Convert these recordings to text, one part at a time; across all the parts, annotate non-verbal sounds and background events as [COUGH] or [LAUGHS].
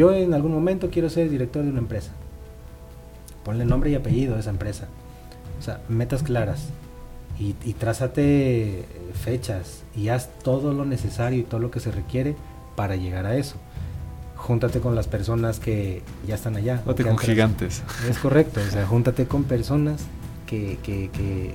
yo en algún momento quiero ser director de una empresa. Ponle nombre y apellido a esa empresa. O sea, metas claras. Y, y trázate eh, fechas y haz todo lo necesario y todo lo que se requiere para llegar a eso. Júntate con las personas que ya están allá. Júntate con gigantes. Es correcto, o sea, júntate con personas que, que, que,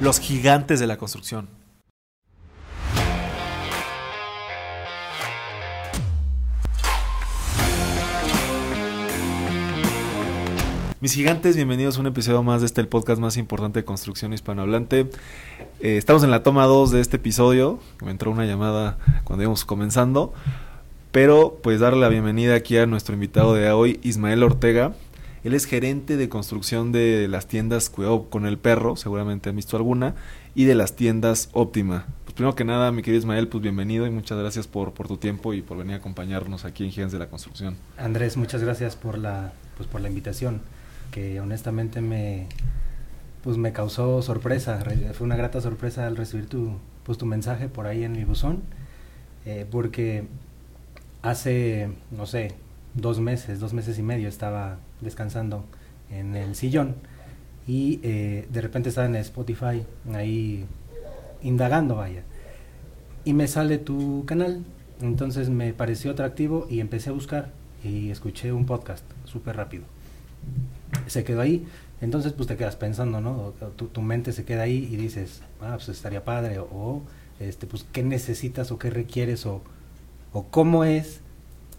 los gigantes de la construcción. Mis gigantes, bienvenidos a un episodio más de este el podcast más importante de construcción hispanohablante. Eh, estamos en la toma 2 de este episodio. Me entró una llamada cuando íbamos comenzando. Pero pues darle la bienvenida aquí a nuestro invitado de hoy, Ismael Ortega. Él es gerente de construcción de las tiendas Cuidado con el Perro, seguramente han visto alguna, y de las tiendas Óptima. Pues primero que nada, mi querido Ismael, pues bienvenido y muchas gracias por, tu tiempo y por venir a acompañarnos aquí en Gigantes de la Construcción. Andrés, muchas gracias por la, pues, por la invitación, que honestamente me, pues, me causó sorpresa. Re- Fue una grata sorpresa al recibir tu, pues, tu mensaje por ahí en mi buzón, eh, porque hace, no sé, dos meses, dos meses y medio estaba descansando en el sillón y eh, de repente estaba en Spotify ahí indagando, vaya. Y me sale tu canal, entonces me pareció atractivo y empecé a buscar y escuché un podcast súper rápido. Se quedó ahí, entonces pues te quedas pensando, ¿no? Tu, mente se queda ahí y dices, ah, pues estaría padre, o, o, este, pues qué necesitas o qué requieres o, o cómo es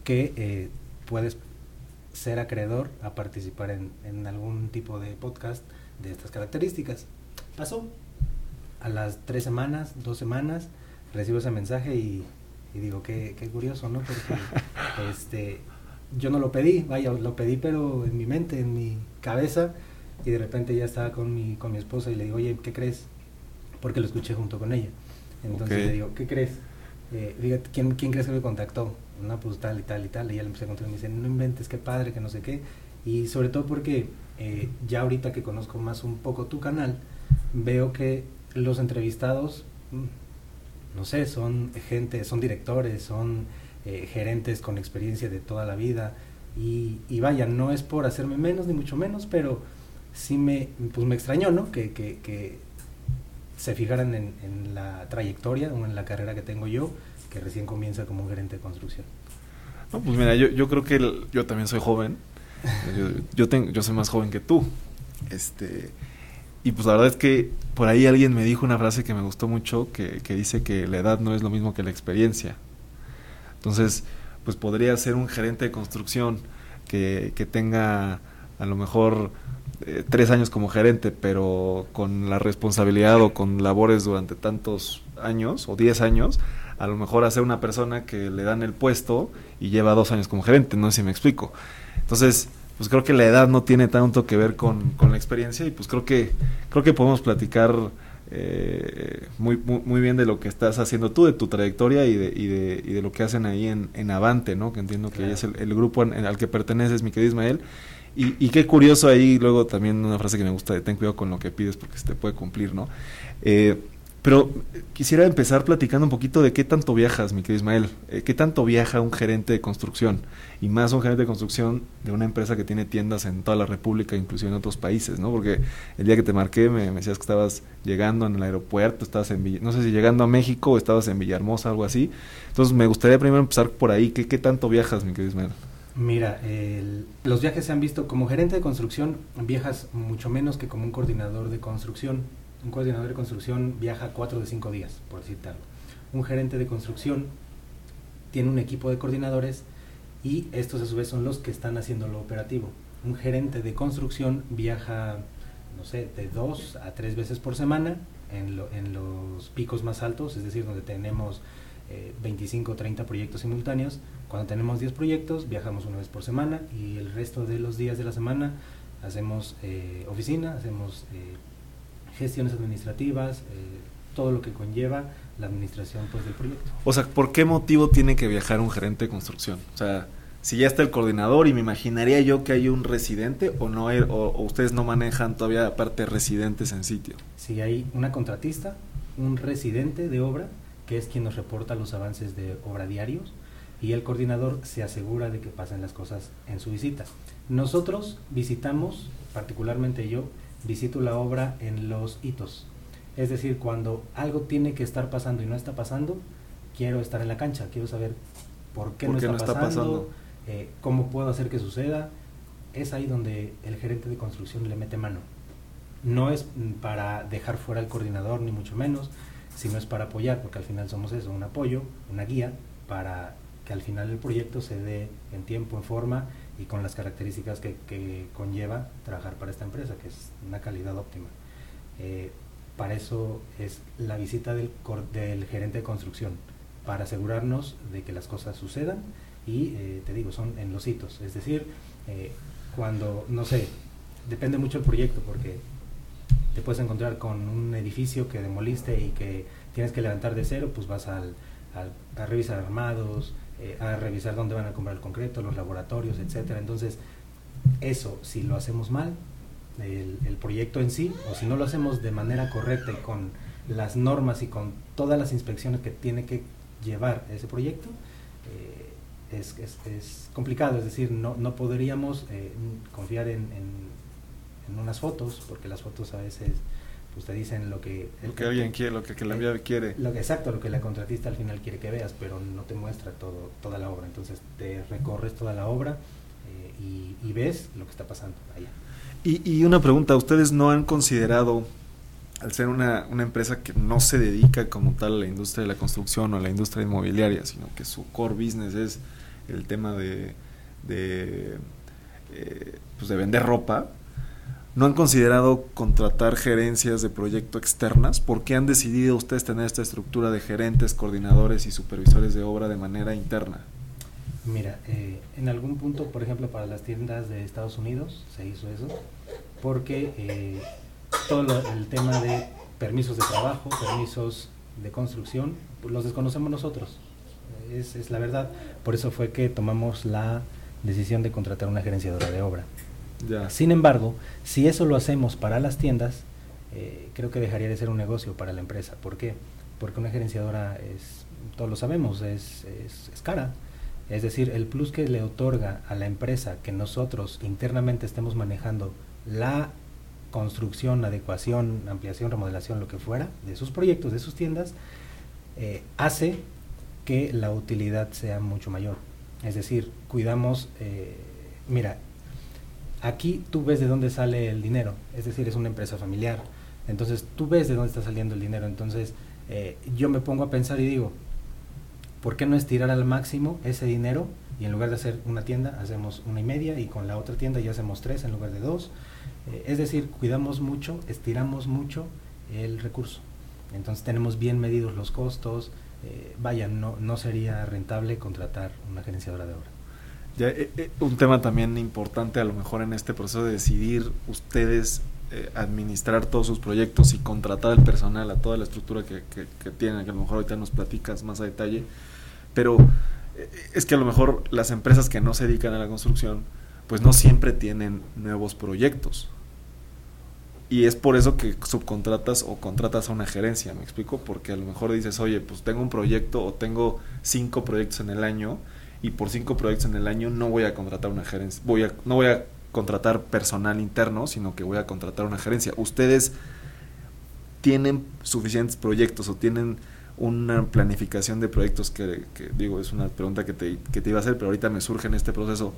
que eh, puedes ser acreedor a participar en, en algún tipo de podcast de estas características. Pasó. A las tres semanas, dos semanas, recibo ese mensaje y, y digo, qué, qué curioso, ¿no? Porque [LAUGHS] este, yo no lo pedí, vaya, lo pedí pero en mi mente, en mi cabeza, y de repente ya estaba con mi, con mi esposa y le digo, oye, ¿qué crees? Porque lo escuché junto con ella. Entonces le digo, ¿qué crees? Eh, fíjate, ¿quién, ¿quién crees que me contactó? No, pues tal y tal y tal. Y ya le empecé a contar y me dice, no inventes, qué padre, que no sé qué. Y sobre todo porque eh, ya ahorita que conozco más un poco tu canal, veo que los entrevistados, mm, no sé, son gente, son directores, son eh, gerentes con experiencia de toda la vida. Y, vaya, no es por hacerme menos, ni mucho menos, pero sí me, pues me extrañó, ¿no? Que, que, se fijaran en la trayectoria o en la carrera que tengo yo, que recién comienza como gerente de construcción. No, pues mira, yo, yo creo que yo también soy joven. Yo, yo, tengo, yo soy más joven que tú. Este, y pues la verdad es que por ahí alguien me dijo una frase que me gustó mucho, que, que dice que la edad no es lo mismo que la experiencia. Entonces, pues podría ser un gerente de construcción que, que tenga a lo mejor eh, tres años como gerente, pero con la responsabilidad o con labores durante tantos años o diez años, a lo mejor hacer una persona que le dan el puesto y lleva dos años como gerente, no sé si me explico. Entonces, pues creo que la edad no tiene tanto que ver con, con la experiencia y pues creo que creo que podemos platicar eh, muy, muy, muy bien de lo que estás haciendo tú, de tu trayectoria y de, y de, y de lo que hacen ahí en, en Avante, ¿no? Que entiendo que Claro. es el, el grupo en- al que perteneces, mi querido Ismael. Y, y qué curioso ahí, luego también una frase que me gusta, de ten cuidado con lo que pides porque se te puede cumplir, ¿no? Eh, pero quisiera empezar platicando un poquito de qué tanto viajas, mi querido Ismael. Eh, ¿Qué tanto viaja un gerente de construcción? Y más un gerente de construcción de una empresa que tiene tiendas en toda la República, inclusive en otros países, ¿no? Porque el día que te marqué me, me decías que estabas llegando en el aeropuerto, estabas en Villa- no sé si llegando a México o estabas en Villahermosa, algo así. Entonces me gustaría primero empezar por ahí. ¿Qué, qué tanto viajas, mi querido Ismael? Mira, el- los viajes se han visto como gerente de construcción, viajas mucho menos que como un coordinador de construcción. Un coordinador de construcción viaja cuatro de cinco días, por decirte algo. Un gerente de construcción tiene un equipo de coordinadores y estos a su vez son los que están haciendo lo operativo. Un gerente de construcción viaja, no sé, de dos a tres veces por semana en los picos más altos, es decir, donde tenemos 25 o 30 proyectos simultáneos. Cuando tenemos 10 proyectos, viajamos una vez por semana y el resto de los días de la semana hacemos eh, oficina, hacemos eh, gestiones administrativas, eh, todo lo que conlleva la administración pues, del proyecto. O sea, ¿por qué motivo tiene que viajar un gerente de construcción? O sea, si ya está el coordinador y me imaginaría yo que hay un residente o no hay, o, ustedes no manejan todavía aparte residentes en sitio. Si hay una contratista, un residente de obra que es quien nos reporta los avances de obra diarios y el coordinador se asegura de que pasen las cosas en su visita. Nosotros visitamos, particularmente yo, visito la obra en los hitos. Es decir, cuando algo tiene que estar pasando y no está pasando, quiero estar en la cancha, quiero saber por qué, no, está, pasando, eh, cómo puedo hacer que suceda. Es ahí donde el gerente de construcción le mete mano. No es para dejar fuera al coordinador, ni mucho menos, sino es para apoyar, porque al final somos eso, un apoyo, una guía para que al final el proyecto se dé en tiempo, en forma y con las características que, conlleva trabajar para esta empresa, que es una calidad óptima. Eh, para eso es la visita del, gerente de construcción, para asegurarnos de que las cosas sucedan y eh, te digo, son en los hitos, es decir, eh, cuando, no sé, depende mucho el proyecto, porque te puedes encontrar con un edificio que demoliste y que tienes que levantar de cero, pues vas al, a revisar armados, eh, a revisar dónde van a comprar el concreto, los laboratorios, etcétera. Entonces, eso, si lo hacemos mal, el, el, proyecto en sí, o si no lo hacemos de manera correcta y con las normas y con todas las inspecciones que tiene que llevar ese proyecto, eh, es, es, es, complicado, es decir, no, no podríamos eh, confiar en, en, en, unas fotos, porque las fotos a veces pues te dicen lo que... Lo que, alguien quiere, lo que, que la enviado quiere. Lo que, exacto, lo que la contratista al final quiere que veas, pero no te muestra todo, toda la obra. Entonces te recorres toda la obra eh, y, y, ves lo que está pasando allá. Y, y, una pregunta, ¿ustedes no han considerado, al ser una, una empresa que no se dedica como tal a la industria de la construcción o a la industria inmobiliaria, sino que su core business es el tema de, de, eh, pues de vender ropa, ¿No han considerado contratar gerencias de proyecto externas? ¿Por qué han decidido ustedes tener esta estructura de gerentes, coordinadores y supervisores de obra de manera interna? Mira, eh, en algún punto, por ejemplo, para las tiendas de Estados Unidos se hizo eso, porque eh, todo lo, el tema de permisos de trabajo, permisos de construcción, los desconocemos nosotros, es, es la verdad. Por eso fue que tomamos la decisión de contratar una gerenciadora de obra. Sin embargo, si eso lo hacemos para las tiendas, eh, creo que dejaría de ser un negocio para la empresa. ¿Por qué? Porque una gerenciadora es, todos lo sabemos, es, es, cara. Es decir, el plus que le otorga a la empresa que nosotros internamente estemos manejando la construcción, adecuación, ampliación, remodelación, lo que fuera, de sus proyectos, de sus tiendas, eh, hace que la utilidad sea mucho mayor. Es decir, cuidamos, eh, mira, Aquí tú ves de dónde sale el dinero, es decir, es una empresa familiar. Entonces tú ves de dónde está saliendo el dinero. Entonces eh, yo me pongo a pensar y digo, ¿por qué no estirar al máximo ese dinero? Y en lugar de hacer una tienda, hacemos una y media y con la otra tienda ya hacemos tres en lugar de dos. Eh, es decir, cuidamos mucho, estiramos mucho el recurso. Entonces tenemos bien medidos los costos. Eh, vaya, no, no sería rentable contratar una gerenciadora de obra. Ya, eh, eh, un tema también importante a lo mejor en este proceso de decidir ustedes eh, administrar todos sus proyectos y contratar al personal, a toda la estructura que, que, que, tienen, que a lo mejor ahorita nos platicas más a detalle, pero es que a lo mejor las empresas que no se dedican a la construcción, pues no siempre tienen nuevos proyectos. Y es por eso que subcontratas o contratas a una gerencia, ¿me explico? Porque a lo mejor dices, oye, pues tengo un proyecto o tengo cinco proyectos en el año y por cinco proyectos en el año no voy a contratar una gerencia, voy a, no voy a contratar personal interno, sino que voy a contratar una gerencia. ¿Ustedes tienen suficientes proyectos o tienen una planificación de proyectos que, digo, es una pregunta que te, que te iba a hacer, pero ahorita me surge en este proceso,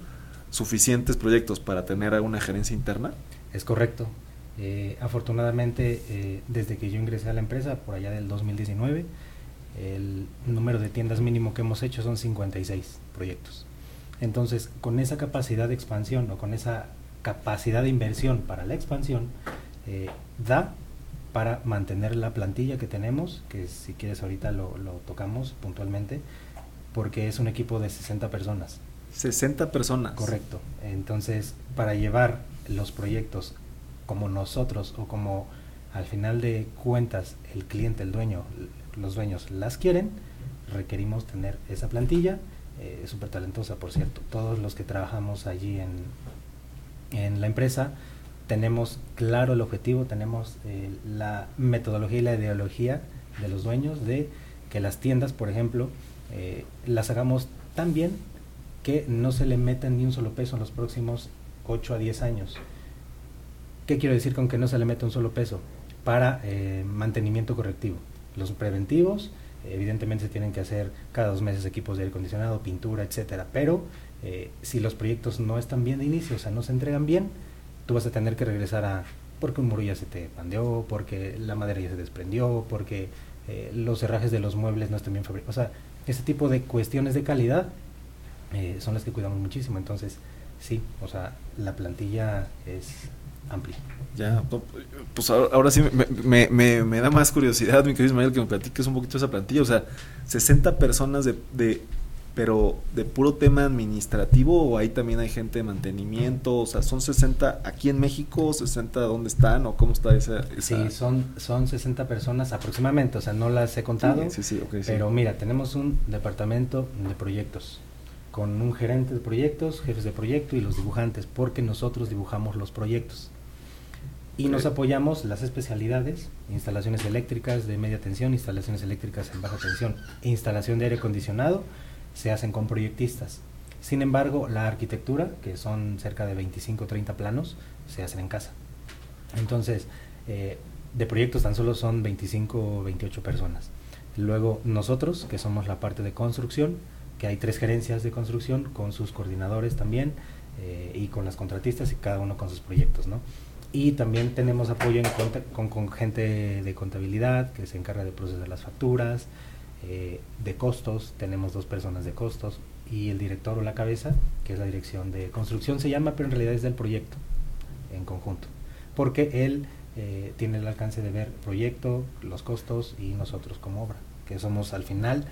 suficientes proyectos para tener una gerencia interna? Es correcto. Eh, afortunadamente, eh, desde que yo ingresé a la empresa, por allá del 2019, el número de tiendas mínimo que hemos hecho son 56 proyectos. Entonces, con esa capacidad de expansión o con esa capacidad de inversión para la expansión, eh, da para mantener la plantilla que tenemos, que si quieres ahorita lo, lo tocamos puntualmente, porque es un equipo de 60 personas. 60 personas. Correcto. Entonces, para llevar los proyectos como nosotros o como al final de cuentas el cliente, el dueño, los dueños las quieren, requerimos tener esa plantilla, eh, súper talentosa por cierto. Todos los que trabajamos allí en, en la empresa tenemos claro el objetivo, tenemos eh, la metodología y la ideología de los dueños de que las tiendas, por ejemplo, eh, las hagamos tan bien que no se le metan ni un solo peso en los próximos 8 a 10 años. ¿Qué quiero decir con que no se le meta un solo peso? Para eh, mantenimiento correctivo. Los preventivos, evidentemente se tienen que hacer cada dos meses equipos de aire acondicionado, pintura, etcétera. Pero eh, si los proyectos no están bien de inicio, o sea, no se entregan bien, tú vas a tener que regresar a porque un muro ya se te pandeó, porque la madera ya se desprendió, porque eh, los herrajes de los muebles no están bien fabricados. O sea, ese tipo de cuestiones de calidad eh, son las que cuidamos muchísimo. Entonces, sí, o sea, la plantilla es amplia. Ya, pues ahora, sí me, me, me, da más curiosidad, mi querido Ismael, que me platiques un poquito esa plantilla. O sea, 60 personas de, de pero de puro tema administrativo o ahí también hay gente de mantenimiento, o sea, son 60 aquí en México, 60 dónde están o cómo está esa, Sí, son son 60 personas aproximadamente, o sea, no las he contado. Sí, sí, okay, pero mira, tenemos un departamento de proyectos con un gerente de proyectos, jefes de proyecto y los dibujantes, porque nosotros dibujamos los proyectos. Y nos apoyamos las especialidades, instalaciones eléctricas de media tensión, instalaciones eléctricas en baja tensión, instalación de aire acondicionado, se hacen con proyectistas. Sin embargo, la arquitectura, que son cerca de 25 o 30 planos, se hacen en casa. Entonces, eh, de proyectos tan solo son 25 o 28 personas. Luego nosotros, que somos la parte de construcción, que hay tres gerencias de construcción con sus coordinadores también eh, y con las contratistas y cada uno con sus proyectos, ¿no? Y también tenemos apoyo con, gente de contabilidad que se encarga de procesar las facturas, eh, de costos, tenemos dos personas de costos y el director o la cabeza, que es la dirección de construcción, se llama, pero en realidad es del proyecto en conjunto, porque él eh, tiene el alcance de ver proyecto, los costos y nosotros como obra, que somos al final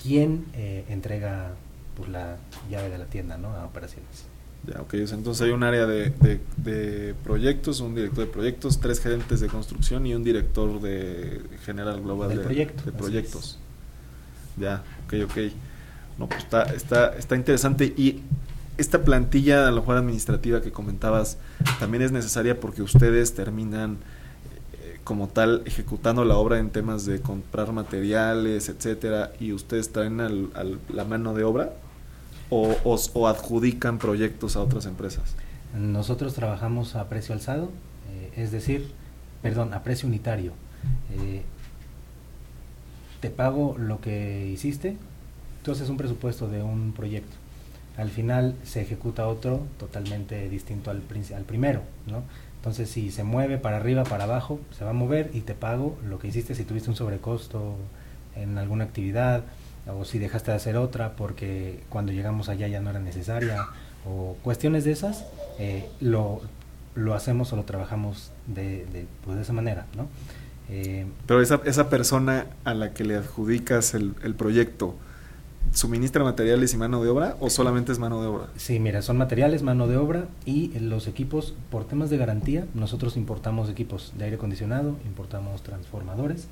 quien eh, entrega pues, la llave de la tienda ¿no? a operaciones. Ya, ok, entonces hay un área de, de, proyectos, un director de proyectos, tres gerentes de construcción y un director de general global de, de proyectos. Ya, ok, ok. No, pues está, está, está interesante. Y esta plantilla, a lo mejor administrativa que comentabas, también es necesaria porque ustedes terminan eh, como tal ejecutando la obra en temas de comprar materiales, etcétera, y ustedes traen al, la mano de obra o, adjudican proyectos a otras empresas. Nosotros trabajamos a precio alzado, eh, es decir, perdón, a precio unitario. Eh, te pago lo que hiciste, tú haces un presupuesto de un proyecto. Al final se ejecuta otro totalmente distinto al, al primero, ¿no? Entonces, si se mueve para arriba, para abajo, se va a mover y te pago lo que hiciste si tuviste un sobrecosto en alguna actividad o si dejaste de hacer otra porque cuando llegamos allá ya no era necesaria o cuestiones de esas, eh, lo, lo hacemos o lo trabajamos de, de, pues de esa manera, ¿no? Eh, Pero esa, esa persona a la que le adjudicas el, el, proyecto, ¿suministra materiales y mano de obra o solamente es mano de obra? Sí, mira, son materiales, mano de obra y los equipos, por temas de garantía, nosotros importamos equipos de aire acondicionado, importamos transformadores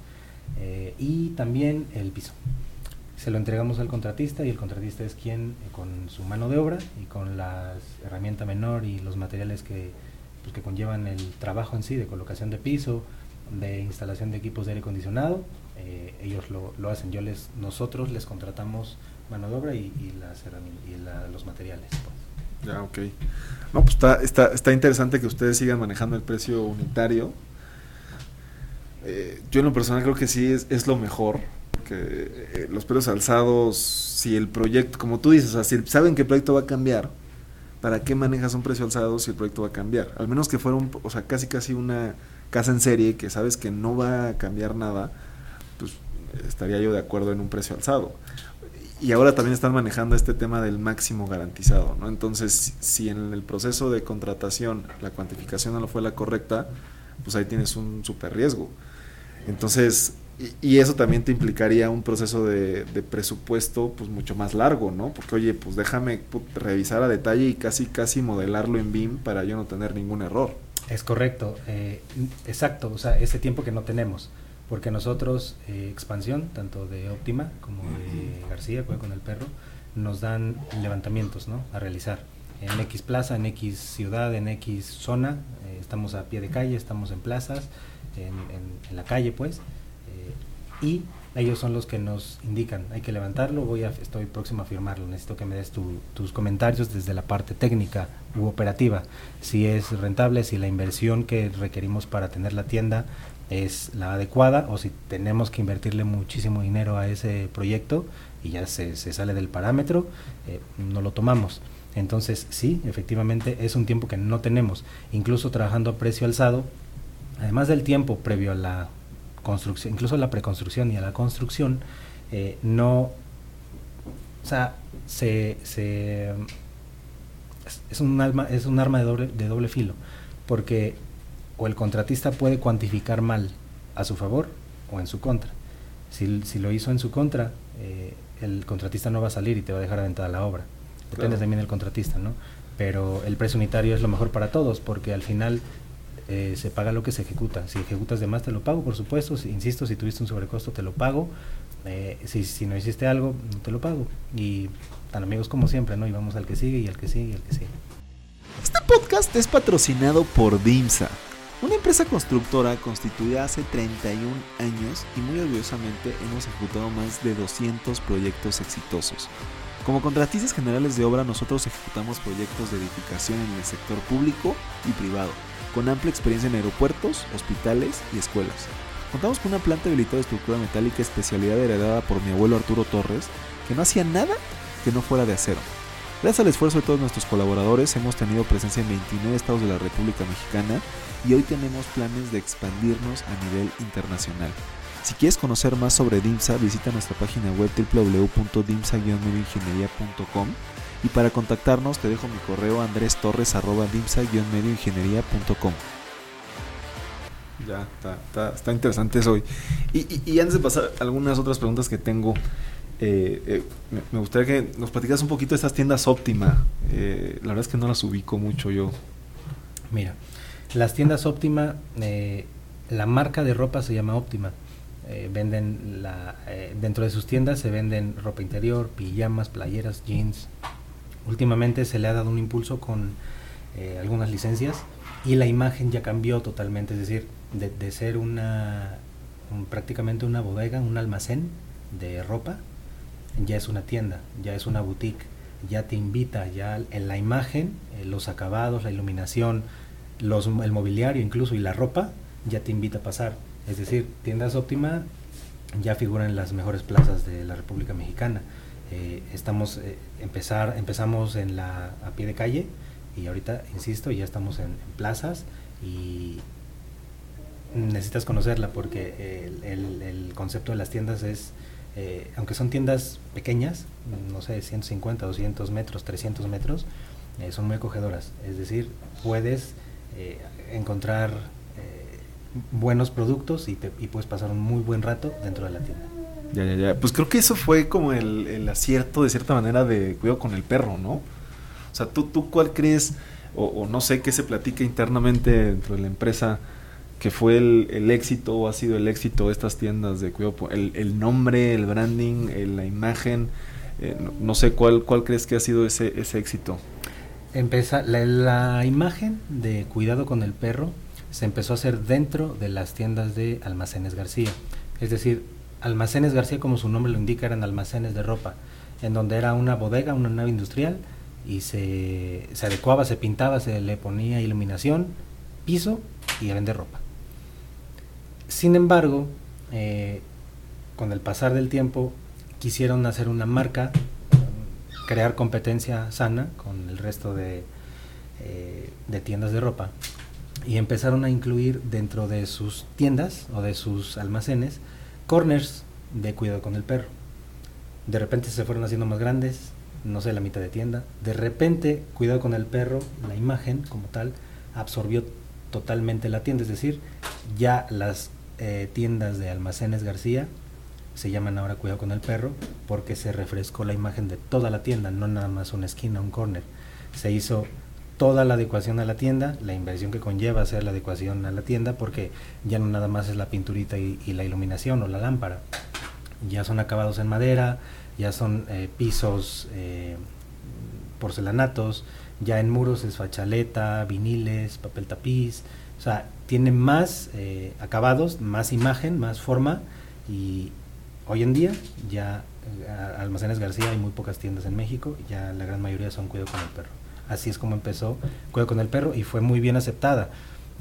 eh, y también el piso. Se lo entregamos al contratista y el contratista es quien, eh, con su mano de obra y con la herramienta menor y los materiales que, pues, que conllevan el trabajo en sí de colocación de piso, de instalación de equipos de aire acondicionado, eh, ellos lo, lo, hacen. Yo les, nosotros les contratamos mano de obra y, y las y la, los materiales. Pues. Ya, ok. No, pues está, está, está interesante que ustedes sigan manejando el precio unitario. Eh, yo en lo personal creo que sí es, es lo mejor, que eh, los precios alzados, si el proyecto, como tú dices, saben que el proyecto va a cambiar, ¿para qué manejas un precio alzado si el proyecto va a cambiar? Al menos que fuera o sea, casi casi una casa en serie que sabes que no va a cambiar nada, pues estaría yo de acuerdo en un precio alzado. Y ahora también están manejando este tema del máximo garantizado, ¿no? Entonces, si en el proceso de contratación la cuantificación no fue la correcta, pues ahí tienes un super riesgo. Entonces, y, eso también te implicaría un proceso de, presupuesto pues mucho más largo, ¿no? Porque oye, pues déjame revisar a detalle y casi casi modelarlo en BIM para yo no tener ningún error. Es correcto, eh, exacto, o sea, ese tiempo que no tenemos, porque nosotros, eh, expansión, tanto de Óptima como de García, con el perro, nos dan levantamientos, ¿no? A realizar en X plaza, en X ciudad, en X zona, eh, estamos a pie de calle, estamos en plazas, en, la calle, pues, y ellos son los que nos indican, hay que levantarlo, voy a, estoy próximo a firmarlo, necesito que me des tus comentarios desde la parte técnica u operativa, si es rentable, si la inversión que requerimos para tener la tienda es la adecuada o si tenemos que invertirle muchísimo dinero a ese proyecto y ya se, sale del parámetro, eh, no lo tomamos. Entonces, sí, efectivamente es un tiempo que no tenemos. Incluso trabajando a precio alzado, además del tiempo previo a la construcción, incluso a la preconstrucción y a la construcción, eh, no, o sea, se, es, un arma, es un arma de doble, de doble filo, porque o el contratista puede cuantificar mal a su favor o en su contra. Si, si lo hizo en su contra, eh, el contratista no va a salir y te va a dejar aventada la obra. Depende también del contratista, ¿no? Pero el precio unitario es lo mejor para todos, porque al final eh, se paga lo que se ejecuta. Si ejecutas de más, te lo pago, por supuesto. Si, insisto, si tuviste un sobrecosto, te lo pago. Eh, si, si no hiciste algo, no te lo pago. Y tan amigos como siempre, ¿no? Y vamos al que sigue y al que sigue y al que sigue. Este podcast es patrocinado por DIMSA, una empresa constructora constituida hace 31 años y muy orgullosamente hemos ejecutado más de 200 proyectos exitosos. Como contratistas generales de obra nosotros ejecutamos proyectos de edificación en el sector público y privado, con amplia experiencia en aeropuertos, hospitales y escuelas. Contamos con una planta habilitada de estructura metálica especialidad heredada por mi abuelo Arturo Torres, que no hacía nada que no fuera de acero. Gracias al esfuerzo de todos nuestros colaboradores hemos tenido presencia en 29 estados de la República Mexicana y hoy tenemos planes de expandirnos a nivel internacional. Si quieres conocer más sobre DIMSA, visita nuestra página web www.dimsa-medioingeniería.com y para contactarnos te dejo mi correo andrestorres.dimsa-medioingeniería.com. Ya, está, está, interesante eso. Y, y, antes de pasar algunas otras preguntas que tengo, eh, eh, me, gustaría que nos platicas un poquito de estas tiendas óptima. Eh, la verdad es que no las ubico mucho yo. Mira, las tiendas óptima, la marca de ropa se llama óptima eh, venden la, eh, dentro de sus tiendas se venden ropa interior, pijamas, playeras, jeans. Últimamente se le ha dado un impulso con eh, algunas licencias y la imagen ya cambió totalmente, es decir, de, ser una prácticamente una bodega, un almacén de ropa, ya es una tienda, ya es una boutique, ya te invita, ya en la imagen, los acabados, la iluminación, los, el mobiliario incluso y la ropa, ya te invita a pasar es decir, tiendas óptima ya figuran en las mejores plazas de la República Mexicana. Eh, estamos eh, empezar empezamos en la a pie de calle y ahorita insisto ya estamos en, plazas y necesitas conocerla porque el, concepto de las tiendas es eh, aunque son tiendas pequeñas no sé 150 200 metros 300 metros son muy acogedoras es decir puedes encontrar buenos productos y puedes pasar un muy buen rato dentro de la tienda. Ya, ya, ya. Pues creo que eso fue como el, acierto de cierta manera de cuidado con el perro, ¿no? O sea, ¿tú, tú cuál crees, o, no sé qué se platica internamente dentro de la empresa, que fue el, éxito o ha sido el éxito de estas tiendas de cuidado, el, el nombre, el branding, la imagen, eh, no, sé cuál, cuál crees que ha sido ese, éxito. Empieza, la imagen de cuidado con el perro se empezó a hacer dentro de las tiendas de Almacenes García. Es decir, Almacenes García, como su nombre lo indica, eran almacenes de ropa, en donde era una bodega, una nave industrial, y se, adecuaba, se pintaba, se le ponía iluminación, piso y a vender ropa. Sin embargo, eh, con el pasar del tiempo, quisieron hacer una marca, crear competencia sana con el resto de, eh, de tiendas de ropa y empezaron a incluir dentro de sus tiendas o de sus almacenes corners de cuidado con el perro. De repente se fueron haciendo más grandes, no sé, la mitad de tienda. De repente, cuidado con el perro, la imagen como tal, absorbió totalmente la tienda, es decir, ya las eh, tiendas de almacenes García se llaman ahora Cuidado con el Perro porque se refrescó la imagen de toda la tienda, no nada más una esquina, un corner. Se hizo toda la adecuación a la tienda, la inversión que conlleva hacer la adecuación a la tienda, porque ya no nada más es la pinturita y, la iluminación o la lámpara, ya son acabados en madera, ya son eh, pisos eh, porcelanatos, ya en muros es fachaleta, viniles, papel tapiz, o sea, tiene más eh, acabados, más imagen, más forma y hoy en día ya Almacenes García hay muy pocas tiendas en México, ya la gran mayoría son Cuido con el Perro. Así es como empezó Cuido con el Perro y fue muy bien aceptada.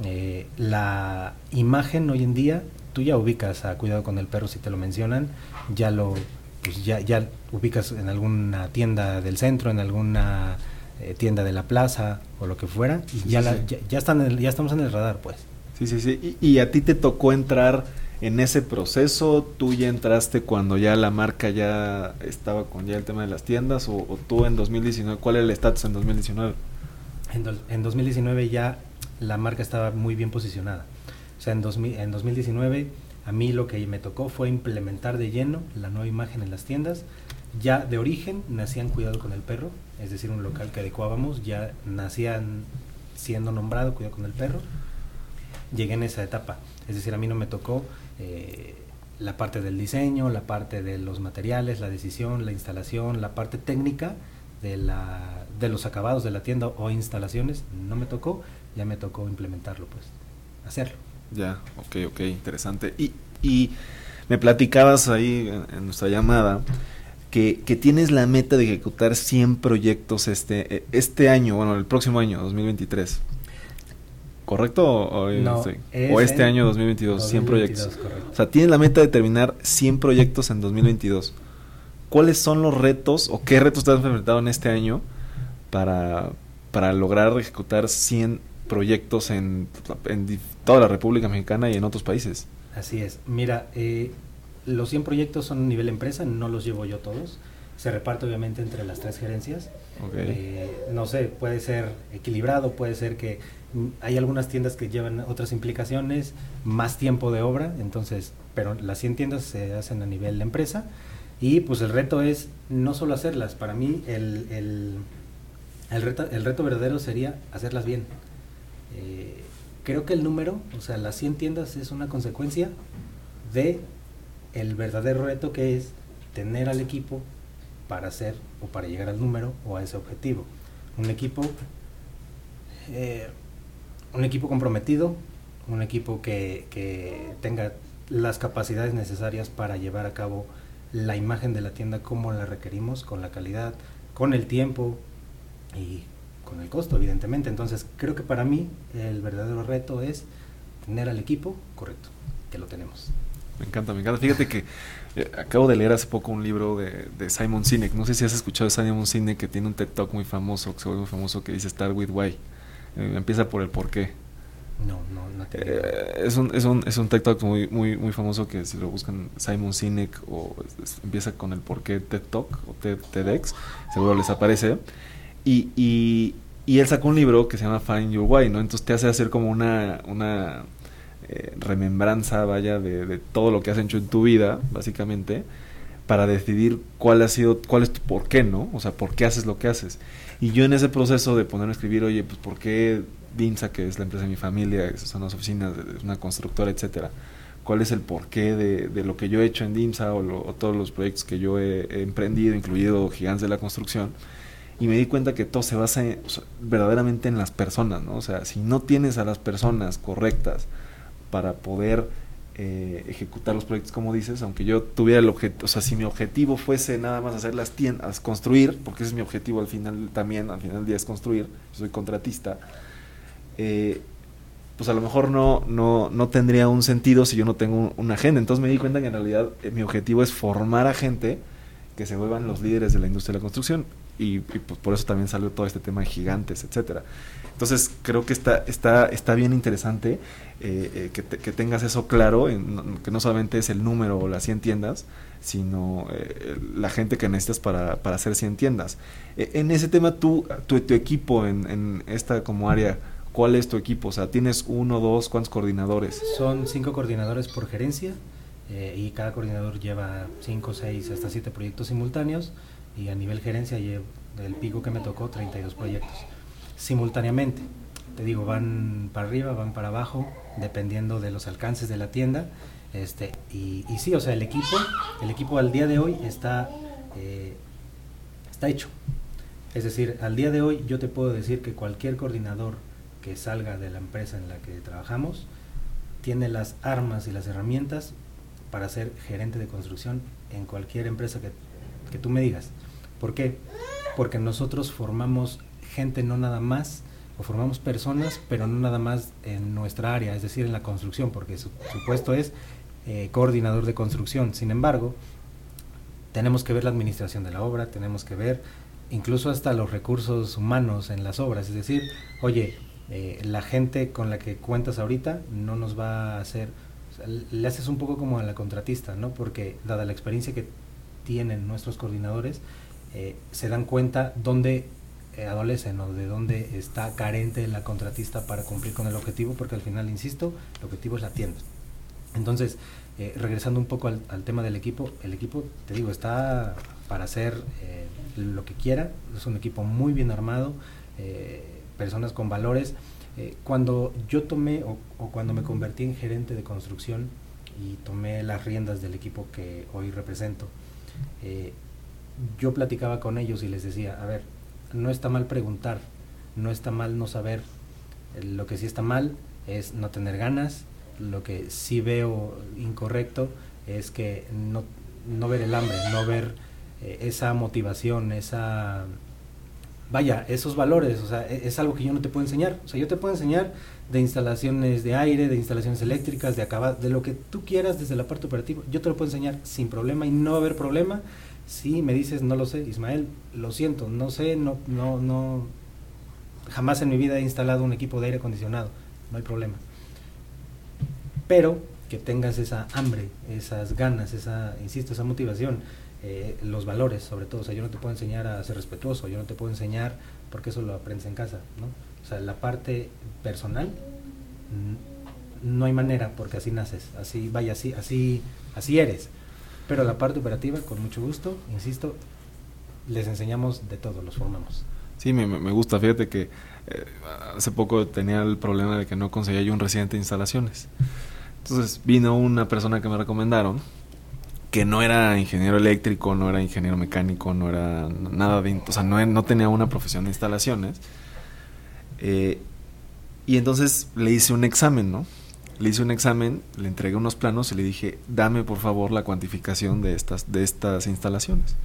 Eh, la imagen hoy en día, tú ya ubicas a Cuidado con el Perro si te lo mencionan, ya lo pues ya, ya ubicas en alguna tienda del centro, en alguna eh, tienda de la plaza o lo que fuera, y ya, ya, están ya estamos en el radar, pues. Sí, sí, sí. Y, a ti te tocó entrar en ese proceso? ¿Tú ya entraste cuando ya la marca ya estaba con ya el tema de las tiendas? ¿O, tú en 2019? ¿Cuál era el estatus en 2019? En, en 2019 ya la marca estaba muy bien posicionada. O sea, en, 2000, en 2019 a mí lo que me tocó fue implementar de lleno la nueva imagen en las tiendas. Ya de origen nacían Cuidado con el Perro, es decir, un local que adecuábamos, ya nacían siendo nombrado Cuidado con el Perro. Llegué en esa etapa, es decir, a mí no me tocó eh, la parte del diseño, la parte de los materiales, la decisión, la instalación, la parte técnica de, la, de los acabados de la tienda o instalaciones, no me tocó, ya me tocó implementarlo, pues, hacerlo. Ya, ok, ok, interesante. Y, y me platicabas ahí en, nuestra llamada que, que, tienes la meta de ejecutar 100 proyectos este, e, este año, bueno, el próximo año, 2023. ¿Correcto? O, o este año 2022, 100 proyectos. O sea, tienes la meta de terminar 100 proyectos en 2022. ¿Cuáles son los retos o qué retos te has enfrentado en este año para, para lograr ejecutar 100 proyectos en, en, toda la República Mexicana y en otros países. Así es. Mira, eh, los 100 proyectos son a nivel empresa, no los llevo yo todos. Se reparte obviamente entre las tres gerencias. Eh, no sé, puede ser equilibrado, puede ser que hay algunas tiendas que llevan otras implicaciones, más tiempo de obra, entonces, pero las 100 tiendas se hacen a nivel de empresa. Y pues el reto es no solo hacerlas, para mí el, el, reto, el reto verdadero sería hacerlas bien. Eh, creo que el número, o sea, las 100 tiendas es una consecuencia de el verdadero reto que es tener al equipo para hacer o para llegar al número o a ese objetivo. Un equipo, eh, un equipo comprometido, un equipo que, que tenga las capacidades necesarias para llevar a cabo la imagen de la tienda como la requerimos, con la calidad, con el tiempo y con el costo, evidentemente. Entonces, creo que para mí el verdadero reto es tener al equipo correcto, que lo tenemos. Me encanta, me encanta. Fíjate que eh, acabo de leer hace poco un libro de, de, Simon Sinek. No sé si has escuchado de Simon Sinek, que tiene un TED Talk muy famoso, que se vuelve muy famoso, que dice Start with Why. Eh, empieza por el por qué. No, no, no eh, es, un, es, un, es un TED Talk muy, muy, muy famoso que si lo buscan Simon Sinek o empieza con el por qué TED Talk o TED, TEDx, seguro les aparece. Y, y, y, él sacó un libro que se llama Find Your Why, ¿no? Entonces te hace hacer como una, una eh, remembranza, vaya, de, de, todo lo que has hecho en tu vida, básicamente, para decidir cuál ha sido, cuál es tu por qué, ¿no? O sea, por qué haces lo que haces. Y yo en ese proceso de ponerme a escribir, oye, pues por qué DIMSA, que es la empresa de mi familia, son las oficinas, es una constructora, etcétera, cuál es el porqué de, de lo que yo he hecho en DIMSA o, todos los proyectos que yo he, he, emprendido, incluido Gigantes de la Construcción, y me di cuenta que todo se basa verdaderamente en las personas, ¿no? O sea, si no tienes a las personas correctas para poder eh, ejecutar los proyectos como dices, aunque yo tuviera el objetivo, o sea, si mi objetivo fuese nada más hacer las tiendas, construir, porque ese es mi objetivo al final también, al final del día es construir, soy contratista, eh, pues a lo mejor no, no, no tendría un sentido si yo no tengo una agenda. Entonces me di cuenta que en realidad eh, mi objetivo es formar a gente que se vuelvan los líderes de la industria de la construcción y, pues por eso también salió todo este tema de gigantes, etcétera. Entonces creo que está, está, está bien interesante eh, eh, que, que, tengas eso claro, en, que no solamente es el número o las 100 tiendas, sino eh, la gente que necesitas para, para hacer 100 tiendas. en ese tema, tú, tu, tu equipo en, en, esta como área, ¿Cuál es tu equipo? O sea, ¿tienes uno, dos, cuántos coordinadores? Son cinco coordinadores por gerencia eh, y cada coordinador lleva cinco, seis, hasta siete proyectos simultáneos y a nivel gerencia llevo el pico que me tocó 32 proyectos simultáneamente. Te digo, van para arriba, van para abajo, dependiendo de los alcances de la tienda. Este, y, y sí, o sea, el equipo, el equipo al día de hoy está, eh, está hecho. Es decir, al día de hoy yo te puedo decir que cualquier coordinador que salga de la empresa en la que trabajamos tiene las armas y las herramientas para ser gerente de construcción en cualquier empresa que, que tú me digas. ¿Por qué? Porque nosotros formamos gente no nada más, o formamos personas, pero no nada más en nuestra área, es decir, en la construcción, porque su, puesto es eh, coordinador de construcción. Sin embargo, tenemos que ver la administración de la obra, tenemos que ver incluso hasta los recursos humanos en las obras, es decir, oye, eh, la gente con la que cuentas ahorita no nos va a hacer, le haces un poco como a la contratista, ¿no? Porque dada la experiencia que tienen nuestros coordinadores, eh, se dan cuenta dónde eh, adolecen o de dónde está carente la contratista para cumplir con el objetivo, porque al final, insisto, el objetivo es la tienda. Entonces, eh, regresando un poco al, al, tema del equipo, el equipo, te digo, está para hacer eh, lo que quiera, es un equipo muy bien armado, eh, personas con valores. Eh, cuando yo tomé o, o, cuando me convertí en gerente de construcción y tomé las riendas del equipo que hoy represento, eh, yo platicaba con ellos y les decía, a ver, no está mal preguntar, no está mal no saber, lo que sí está mal es no tener ganas, lo que sí veo incorrecto es que no, no ver el hambre, no ver eh, esa motivación, esa vaya, esos valores, o sea, es, es, algo que yo no te puedo enseñar. O sea, yo te puedo enseñar de instalaciones de aire, de instalaciones eléctricas, de acabar, de lo que tú quieras desde la parte operativa. Yo te lo puedo enseñar sin problema y no haber problema si me dices no lo sé, Ismael, lo siento, no sé, no no no jamás en mi vida he instalado un equipo de aire acondicionado, no hay problema pero que tengas esa hambre, esas ganas, esa, insisto, esa motivación, eh, los valores sobre todo, o sea, yo no te puedo enseñar a ser respetuoso, yo no te puedo enseñar, porque eso lo aprendes en casa, ¿no? O sea, la parte personal, no hay manera, porque así naces, así, vaya, así, así, así eres, pero la parte operativa, con mucho gusto, insisto, les enseñamos de todo, los formamos. Sí, me, me gusta, fíjate que eh, hace poco tenía el problema de que no conseguía yo un residente de instalaciones. Entonces vino una persona que me recomendaron, que no era ingeniero eléctrico, no era ingeniero mecánico, no era nada de... O sea, no, no tenía una profesión de instalaciones. Eh, y entonces le hice un examen, ¿no? Le hice un examen, le entregué unos planos y le dije, dame por favor la cuantificación de estas, de estas instalaciones.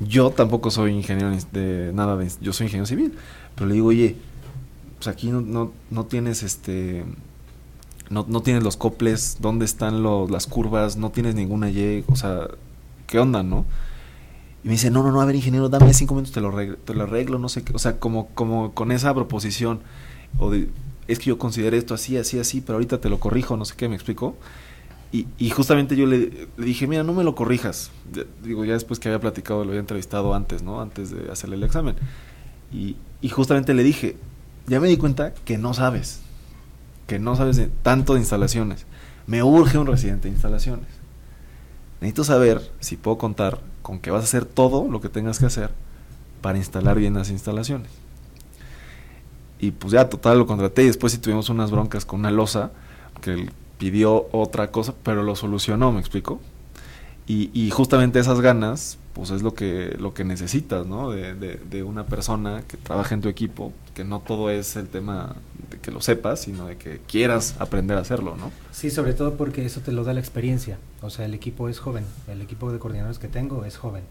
Yo tampoco soy ingeniero de nada. Yo soy ingeniero civil. Pero le digo, oye, pues aquí no, no, no tienes este no, no tienes los coples, dónde están los, las curvas, no tienes ninguna Y, o sea, ¿qué onda, no? Y me dice, no, no, no, a ver, ingeniero, dame cinco minutos, te lo arreglo, te lo arreglo no sé qué, o sea, como, como con esa proposición, o de, es que yo consideré esto así, así, así, pero ahorita te lo corrijo, no sé qué, me explicó. Y, justamente yo le, dije, mira, no me lo corrijas. Digo, ya después que había platicado, lo había entrevistado antes, ¿no? Antes de hacerle el examen. Y, y justamente le dije, ya me di cuenta que no sabes que no sabes de, tanto de instalaciones. Me urge un residente de instalaciones. Necesito saber si puedo contar con que vas a hacer todo lo que tengas que hacer para instalar bien las instalaciones. Y pues ya total lo contraté y después sí tuvimos unas broncas con una losa que él pidió otra cosa, pero lo solucionó, me explico. Y, y, justamente esas ganas, pues es lo que, lo que necesitas, ¿no? De, de, de, una persona que trabaje en tu equipo, que no todo es el tema de que lo sepas, sino de que quieras aprender a hacerlo, ¿no? Sí, sobre todo porque eso te lo da la experiencia. O sea, el equipo es joven, el equipo de coordinadores que tengo es joven.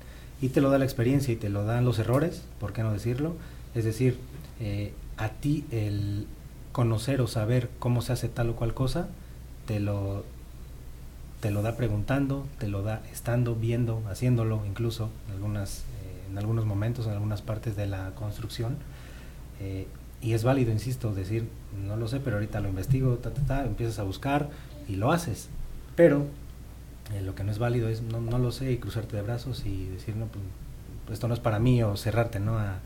Y te lo da la experiencia y te lo dan los errores, ¿por qué no decirlo? Es decir, eh, a ti el conocer o saber cómo se hace tal o cual cosa, te lo te lo da preguntando, te lo da estando, viendo, haciéndolo, incluso en, algunas, eh, en algunos momentos, en algunas partes de la construcción. Eh, y es válido, insisto, decir, no lo sé, pero ahorita lo investigo, ta, ta, ta, empiezas a buscar y lo haces. Pero eh, lo que no es válido es no, no, lo sé y cruzarte de brazos y decir, no, pues esto no es para mí o cerrarte ¿no? a,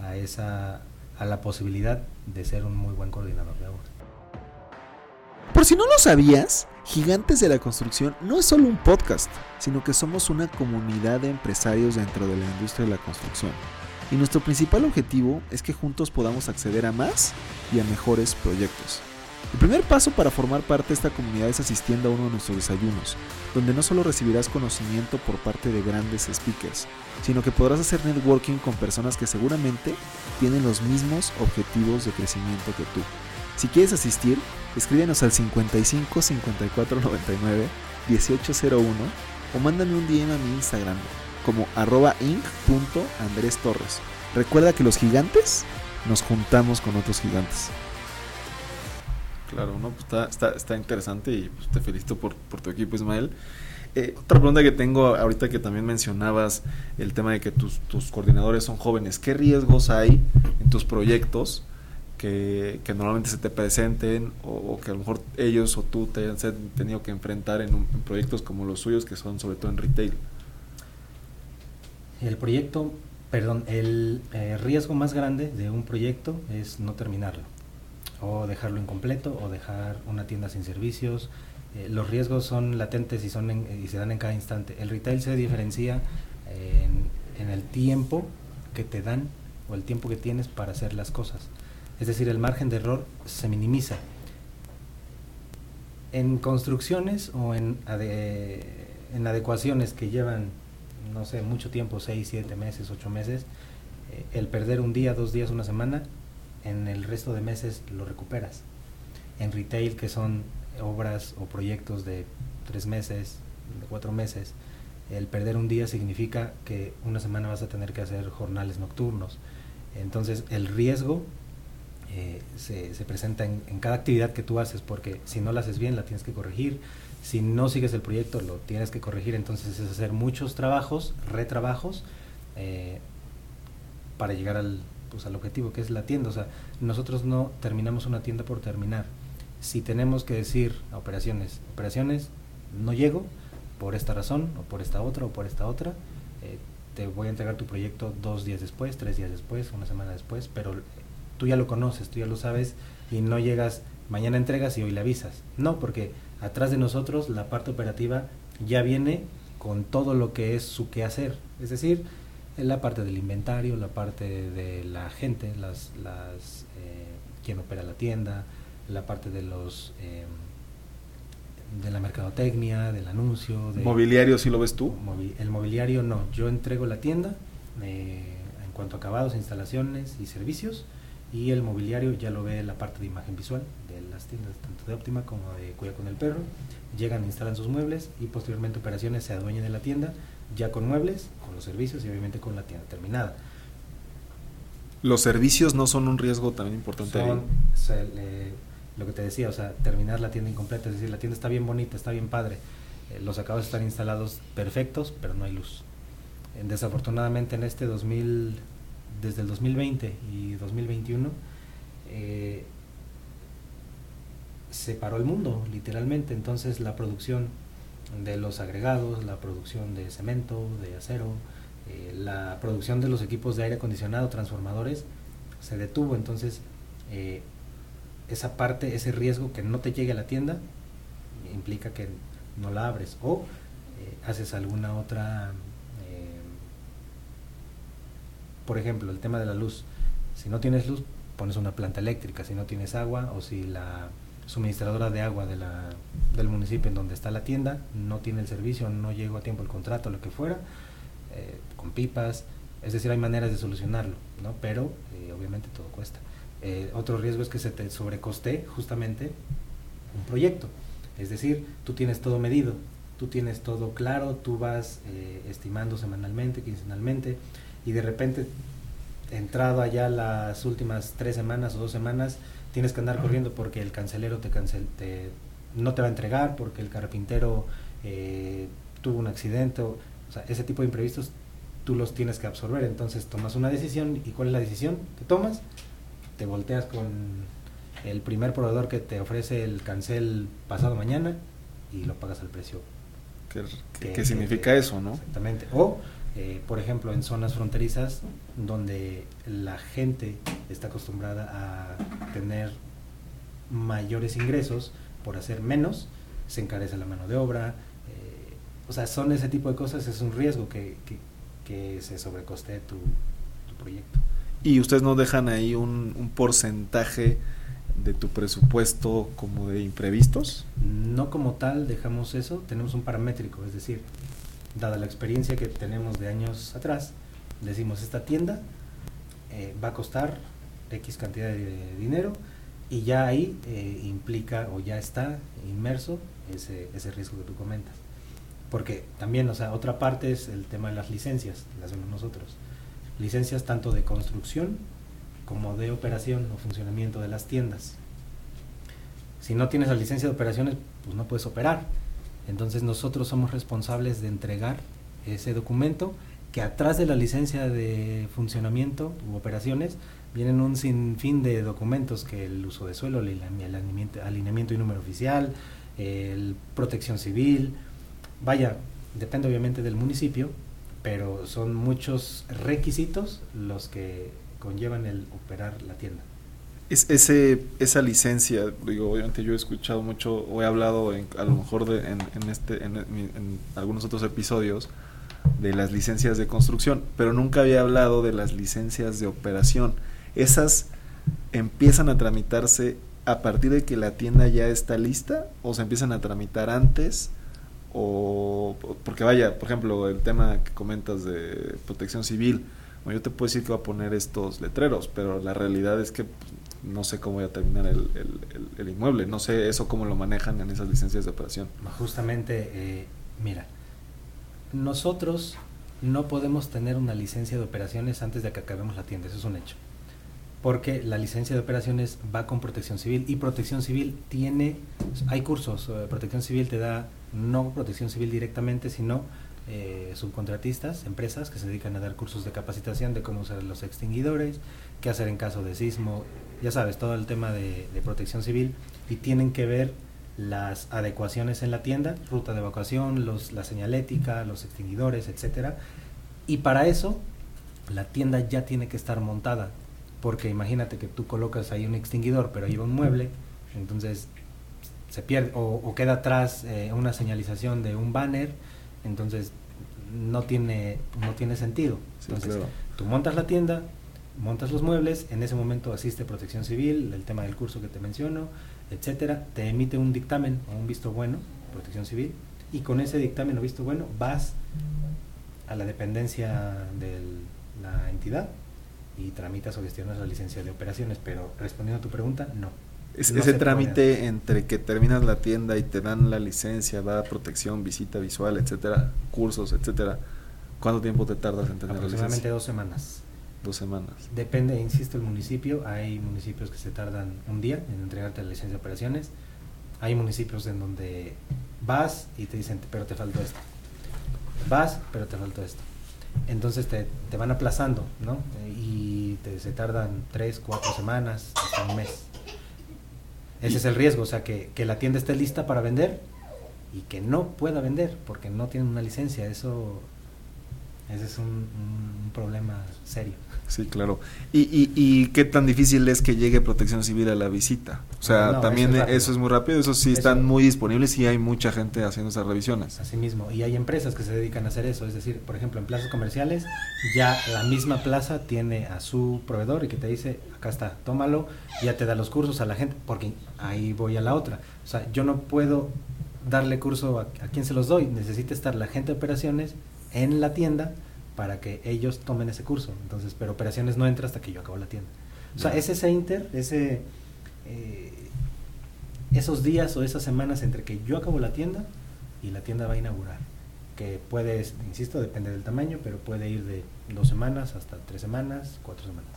a, esa, a la posibilidad de ser un muy buen coordinador de obra. Por si no lo sabías, Gigantes de la Construcción no es solo un podcast, sino que somos una comunidad de empresarios dentro de la industria de la construcción. Y nuestro principal objetivo es que juntos podamos acceder a más y a mejores proyectos. El primer paso para formar parte de esta comunidad es asistiendo a uno de nuestros desayunos, donde no solo recibirás conocimiento por parte de grandes speakers, sino que podrás hacer networking con personas que seguramente tienen los mismos objetivos de crecimiento que tú. Si quieres asistir, escríbenos al 55 54 99 1801 o mándame un DM a mi Instagram como arroba inc.andrestorres. Recuerda que los gigantes nos juntamos con otros gigantes. Claro, ¿no? Pues está, está, está interesante y pues, te felicito por, por tu equipo, Ismael. Eh, otra pregunta que tengo ahorita que también mencionabas el tema de que tus, tus coordinadores son jóvenes. ¿Qué riesgos hay en tus proyectos que, que normalmente se te presenten o, que a lo mejor ellos o tú te hayan tenido que enfrentar en, un, proyectos como los suyos que son sobre todo en retail? El proyecto, perdón, el eh, riesgo más grande de un proyecto es no terminarlo o dejarlo incompleto o dejar una tienda sin servicios. Eh, los riesgos son latentes y, son en, y se dan en cada instante. El retail se diferencia en, el tiempo que te dan o el tiempo que tienes para hacer las cosas. Es decir, el margen de error se minimiza. En construcciones o en, ade en adecuaciones que llevan, no sé, mucho tiempo, 6, 7 meses, 8 meses, eh, el perder un día, dos días, una semana, en el resto de meses lo recuperas. En retail, que son obras o proyectos de tres meses, de cuatro meses, el perder un día significa que una semana vas a tener que hacer jornales nocturnos. Entonces el riesgo eh, se, se, presenta en, en, cada actividad que tú haces, porque si no la haces bien la tienes que corregir, si no sigues el proyecto lo tienes que corregir, entonces es hacer muchos trabajos, retrabajos, eh, para llegar al, pues, al objetivo que es la tienda. O sea, nosotros no terminamos una tienda por terminar. Si tenemos que decir a operaciones, operaciones, no llego por esta razón, o por esta otra, o por esta otra, eh, te voy a entregar tu proyecto dos días después, tres días después, una semana después, pero tú ya lo conoces, tú ya lo sabes y no llegas, mañana entregas y hoy le avisas. No, porque atrás de nosotros la parte operativa ya viene con todo lo que es su quehacer. Es decir, la parte del inventario, la parte de la gente, las, las eh, quien opera la tienda, la parte de los eh, de la mercadotecnia, del anuncio. De, ¿Mobiliario si lo ves tú? Movi el mobiliario no, yo entrego la tienda eh, en cuanto a acabados, instalaciones y servicios y el mobiliario ya lo ve la parte de imagen visual de las tiendas, tanto de óptima como de Cuida con el Perro. Llegan, instalan sus muebles y posteriormente operaciones se adueñan de la tienda ya con muebles, con los servicios y obviamente con la tienda terminada. ¿Los servicios no son un riesgo también importante? Son, se, eh, lo que te decía, o sea, terminar la tienda incompleta, es decir, la tienda está bien bonita, está bien padre, eh, los acabados están instalados perfectos, pero no hay luz. Eh, desafortunadamente en este 2000, desde el 2020 y 2021, eh, se paró el mundo, literalmente, entonces la producción de los agregados, la producción de cemento, de acero, eh, la producción de los equipos de aire acondicionado, transformadores, se detuvo. Entonces, eh, esa parte, ese riesgo que no te llegue a la tienda, implica que no la abres o eh, haces alguna otra, por ejemplo, el tema de la luz. Si no tienes luz, pones una planta eléctrica. Si no tienes agua o si la suministradora de agua de la, del municipio en donde está la tienda, no tiene el servicio, no llegó a tiempo el contrato, lo que fuera, eh, con pipas, es decir, hay maneras de solucionarlo, ¿no? pero eh, obviamente todo cuesta. Eh, otro riesgo es que se te sobrecoste justamente un proyecto, es decir, tú tienes todo medido, tú tienes todo claro, tú vas estimando semanalmente, quincenalmente, y de repente, entrado allá las últimas tres semanas o dos semanas, tienes que andar corriendo porque el cancelero te, cancel, te no te va a entregar, porque el carpintero eh, tuvo un accidente, o, o, sea, ese tipo de imprevistos tú los tienes que absorber, entonces tomas una decisión y ¿cuál es la decisión que tomas? Te volteas con el primer proveedor que te ofrece el cancel pasado mañana y lo pagas al precio. ¿Qué, qué, ¿qué significa que, eso, no? Exactamente. O eh, por ejemplo, en zonas fronterizas donde la gente está acostumbrada a tener mayores ingresos por hacer menos, se encarece la mano de obra, eh, o sea, son ese tipo de cosas, es un riesgo que, que, se sobrecoste tu, tu, proyecto. ¿Y ustedes no dejan ahí un, un porcentaje de tu presupuesto como de imprevistos? No como tal dejamos eso, tenemos un paramétrico, es decir, dada la experiencia que tenemos de años atrás, decimos esta tienda eh, va a costar X cantidad de dinero y ya ahí eh, implica o ya está inmerso ese, ese riesgo que tú comentas. Porque también, o sea, otra parte es el tema de las licencias, las vemos nosotros. Licencias tanto de construcción como de operación o funcionamiento de las tiendas. Si no tienes la licencia de operaciones, pues no puedes operar. Entonces nosotros somos responsables de entregar ese documento que atrás de la licencia de funcionamiento u operaciones vienen un sinfín de documentos que el uso de suelo, el alineamiento, y número oficial, el protección civil, vaya, depende obviamente del municipio, pero son muchos requisitos los que conllevan el operar la tienda. Es, ese, esa licencia, digo, obviamente yo he escuchado mucho o he hablado a lo mejor de, en, este, en, en, algunos otros episodios de las licencias de construcción, pero nunca había hablado de las licencias de operación. Esas empiezan a tramitarse a partir de que la tienda ya está lista o se empiezan a tramitar antes o porque vaya, por ejemplo, el tema que comentas de protección civil, yo te puedo decir que voy a poner estos letreros, pero la realidad es que pues, no sé cómo voy a terminar el, el, inmueble, no sé eso cómo lo manejan en esas licencias de operación. Justamente, eh, mira, nosotros no podemos tener una licencia de operaciones antes de que acabemos la tienda, eso es un hecho. Porque la licencia de operaciones va con protección civil y protección civil tiene, hay cursos, eh, protección civil te da no protección civil directamente, sino eh, subcontratistas, empresas que se dedican a dar cursos de capacitación de cómo usar los extinguidores, qué hacer en caso de sismo, ya sabes, todo el tema de, protección civil y tienen que ver las adecuaciones en la tienda, ruta de evacuación, los, la señalética, los extinguidores, etcétera. Y para eso la tienda ya tiene que estar montada, porque imagínate que tú colocas ahí un extinguidor, pero lleva un mueble, entonces se pierde o, queda atrás eh, una señalización de un banner, entonces no tiene no tiene sentido. Entonces, tú montas la tienda, montas los muebles, en ese momento asiste Protección Civil, el tema del curso que te menciono, etcétera, te emite un dictamen o un visto bueno, Protección Civil, y con ese dictamen o visto bueno vas a la dependencia de la entidad y tramitas o gestionas la licencia de operaciones, pero respondiendo a tu pregunta, no. ese trámite entre que terminas la tienda y te dan la licencia, da protección, visita visual, etcétera, cursos, etcétera, ¿cuánto tiempo te tardas en tener Aproximadamente dos semanas semanas. Depende, insisto, el municipio. Hay municipios que se tardan un día en entregarte la licencia de operaciones. Hay municipios en donde vas y te dicen, pero te faltó esto. Vas, pero te faltó esto. Entonces te, te van aplazando, ¿no? Y te, se tardan tres, cuatro semanas, hasta un mes. Ese es el riesgo, o sea, que, que la tienda esté lista para vender y que no pueda vender porque no tiene una licencia. Eso ese es un, problema serio. Sí, claro. ¿Y, y, y qué tan difícil es que llegue protección civil a la visita? O sea, también eso es, muy rápido, eso sí están muy disponibles y hay mucha gente haciendo esas revisiones. Así mismo, y hay empresas que se dedican a hacer eso, es decir, por ejemplo, en plazas comerciales, ya la misma plaza tiene a su proveedor y que te dice, acá está, tómalo, ya te da los cursos a la gente, porque ahí voy a la otra. O sea, yo no puedo darle curso a, a quien se los doy, necesita estar la gente de operaciones en la tienda para que ellos tomen ese curso. Entonces, pero operaciones no entra hasta que yo acabo la tienda. O sea, es ese inter, ese, eh, esos días o esas semanas entre que yo acabo la tienda y la tienda va a inaugurar. Que puede, insisto, depende del tamaño, pero puede ir de dos semanas hasta tres semanas, cuatro semanas.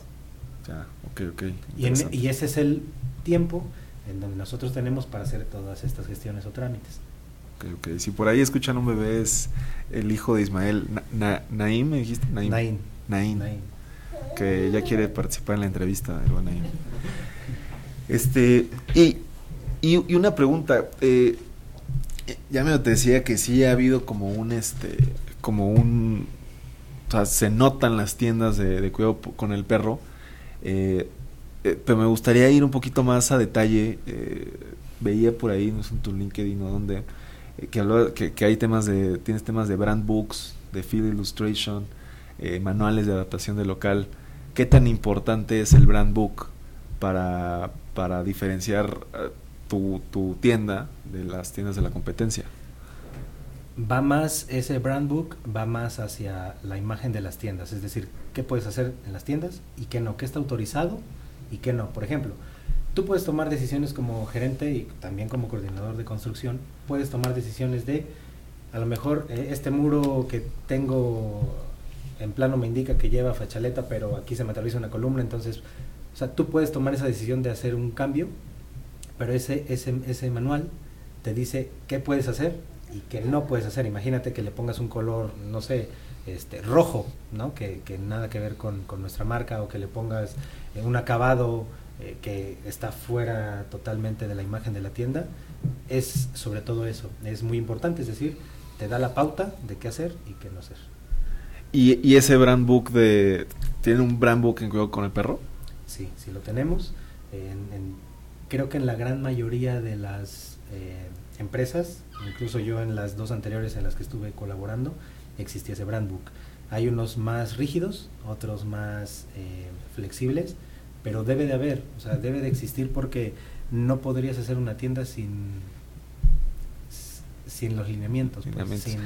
Ya, ok, ok. Y, y ese es el tiempo en donde nosotros tenemos para hacer todas estas gestiones o trámites. Si por ahí escuchan un bebé es el hijo de Ismael. Naim, ¿me dijiste? Naim. Naim. Que ya quiere participar en la entrevista, el Naim. Este, y, y, una pregunta. Eh, ya me te decía que sí ha habido como un, este, como un, sea, se notan las tiendas de, cuidado con el perro. Eh, eh, pero me gustaría ir un poquito más a detalle. Eh, veía por ahí, no sé, en tu LinkedIn o donde, que, que, hay temas de, tienes temas de brand books, de field illustration, manuales de adaptación de local. ¿Qué tan importante es el brand book para, para diferenciar tu, tu tienda de las tiendas de la competencia? va más, ese brand book va más hacia la imagen de las tiendas, es decir, qué puedes hacer en las tiendas y qué no, qué está autorizado y qué no. Por ejemplo, tú puedes tomar decisiones como gerente y también como coordinador de construcción, puedes tomar decisiones de, a lo mejor eh, este muro que tengo en plano me indica que lleva fachaleta, pero aquí se me atraviesa una columna, entonces, o sea, tú puedes tomar esa decisión de hacer un cambio, pero ese, ese, ese manual te dice qué puedes hacer y que no puedes hacer. Imagínate que le pongas un color, no sé, este, rojo, ¿no? Que, que nada que ver con, con, nuestra marca o que le pongas eh, un acabado eh, que está fuera totalmente de la imagen de la tienda. Es sobre todo eso, es muy importante, es decir, te da la pauta de qué hacer y qué no hacer. ¿Y, y ese brand book de... ¿Tiene un brand book en juego con el perro? Sí, sí lo tenemos. En, creo que en la gran mayoría de las eh, empresas, incluso yo en las dos anteriores en las que estuve colaborando, existía ese brand book. Hay unos más rígidos, otros más eh, flexibles, pero debe de haber, o sea, debe de existir porque no podrías hacer una tienda sin, sin los lineamientos. Pues, sin,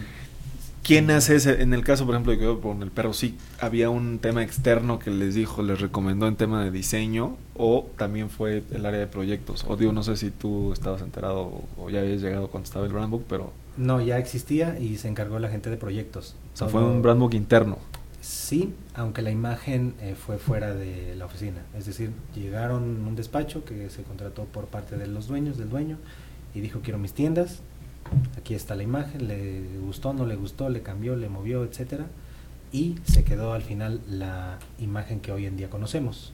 ¿Quién hace ese? En el caso, por ejemplo, de que con el perro, sí había un tema externo que les dijo, les recomendó en tema de diseño, o también fue el área de proyectos. O digo, no sé si tú estabas enterado o, ya habías llegado cuando estaba el brandbook, pero. No, ya existía y se encargó la gente de proyectos. O sea, fue un brandbook interno. Sí, aunque la imagen eh, fue fuera de la oficina. Es decir, llegaron un despacho que se contrató por parte de los dueños, del dueño, y dijo: Quiero mis tiendas, aquí está la imagen, le gustó, no le gustó, le cambió, le movió, etcétera, y se quedó al final la imagen que hoy en día conocemos.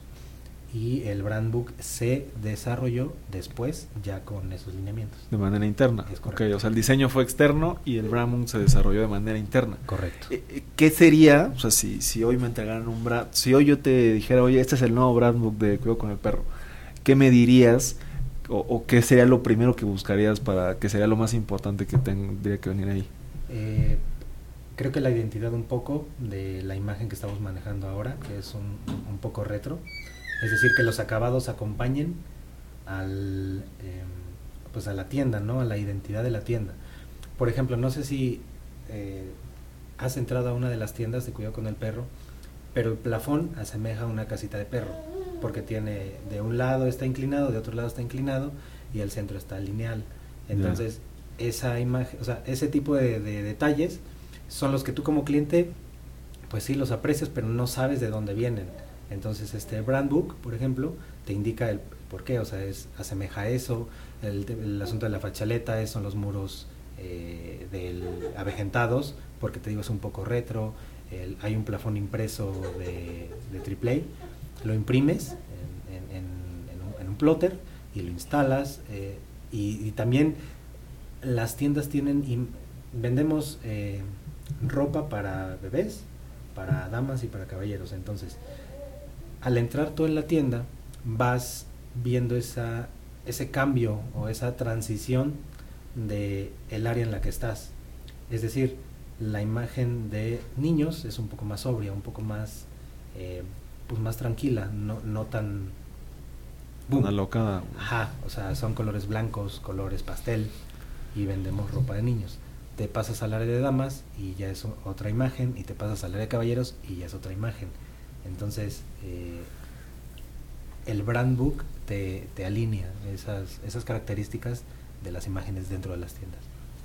Y el brand book se desarrolló después ya con esos lineamientos. De manera interna. Es correcto. o sea, el diseño fue externo y el brand book se desarrolló de manera interna. Correcto. Eh, eh, ¿Qué sería, o sea, si, si hoy me entregaran un brand, si hoy yo te dijera, oye, este es el nuevo brand book de Cuidado con el Perro, ¿qué me dirías? o, qué sería lo primero que buscarías para que sería lo más importante que tendría que venir ahí? Eh, creo que la identidad un poco de la imagen que estamos manejando ahora, que es un, un poco retro, es decir, que los acabados acompañen al, em, pues a la tienda, ¿no? A la identidad de la tienda. Por ejemplo, no sé si eh, has entrado a una de las tiendas de cuidado con el perro, pero el plafón asemeja a una casita de perro porque tiene de un lado está inclinado, de otro lado está inclinado y el centro está lineal. Entonces, esa imagen, o sea, ese tipo de, detalles son los que tú como cliente, pues sí los aprecias, pero no sabes de dónde vienen. Entonces, este brand book, por ejemplo, te indica el por qué, o sea, es asemeja eso, el, asunto de la fachaleta, son los muros eh, avejentados, porque te digo es un poco retro, hay un plafón impreso de, de AAA, lo imprimes en, un, plotter y lo instalas. Eh, y, también las tiendas tienen, vendemos eh, ropa para bebés, para damas y para caballeros. Entonces, al entrar tú en la tienda, vas viendo esa, ese cambio o esa transición de el área en la que estás. Es decir, la imagen de niños es un poco más sobria, un poco más eh, pues más tranquila, no, no tan... Una locada. Ajá, o sea, son colores blancos, colores pastel y vendemos ropa de niños. Te pasas al área de damas y ya es otra imagen, y te pasas al área de caballeros y ya es otra imagen. Entonces, eh, el brand book te, te alinea esas, esas características de las imágenes dentro de las tiendas.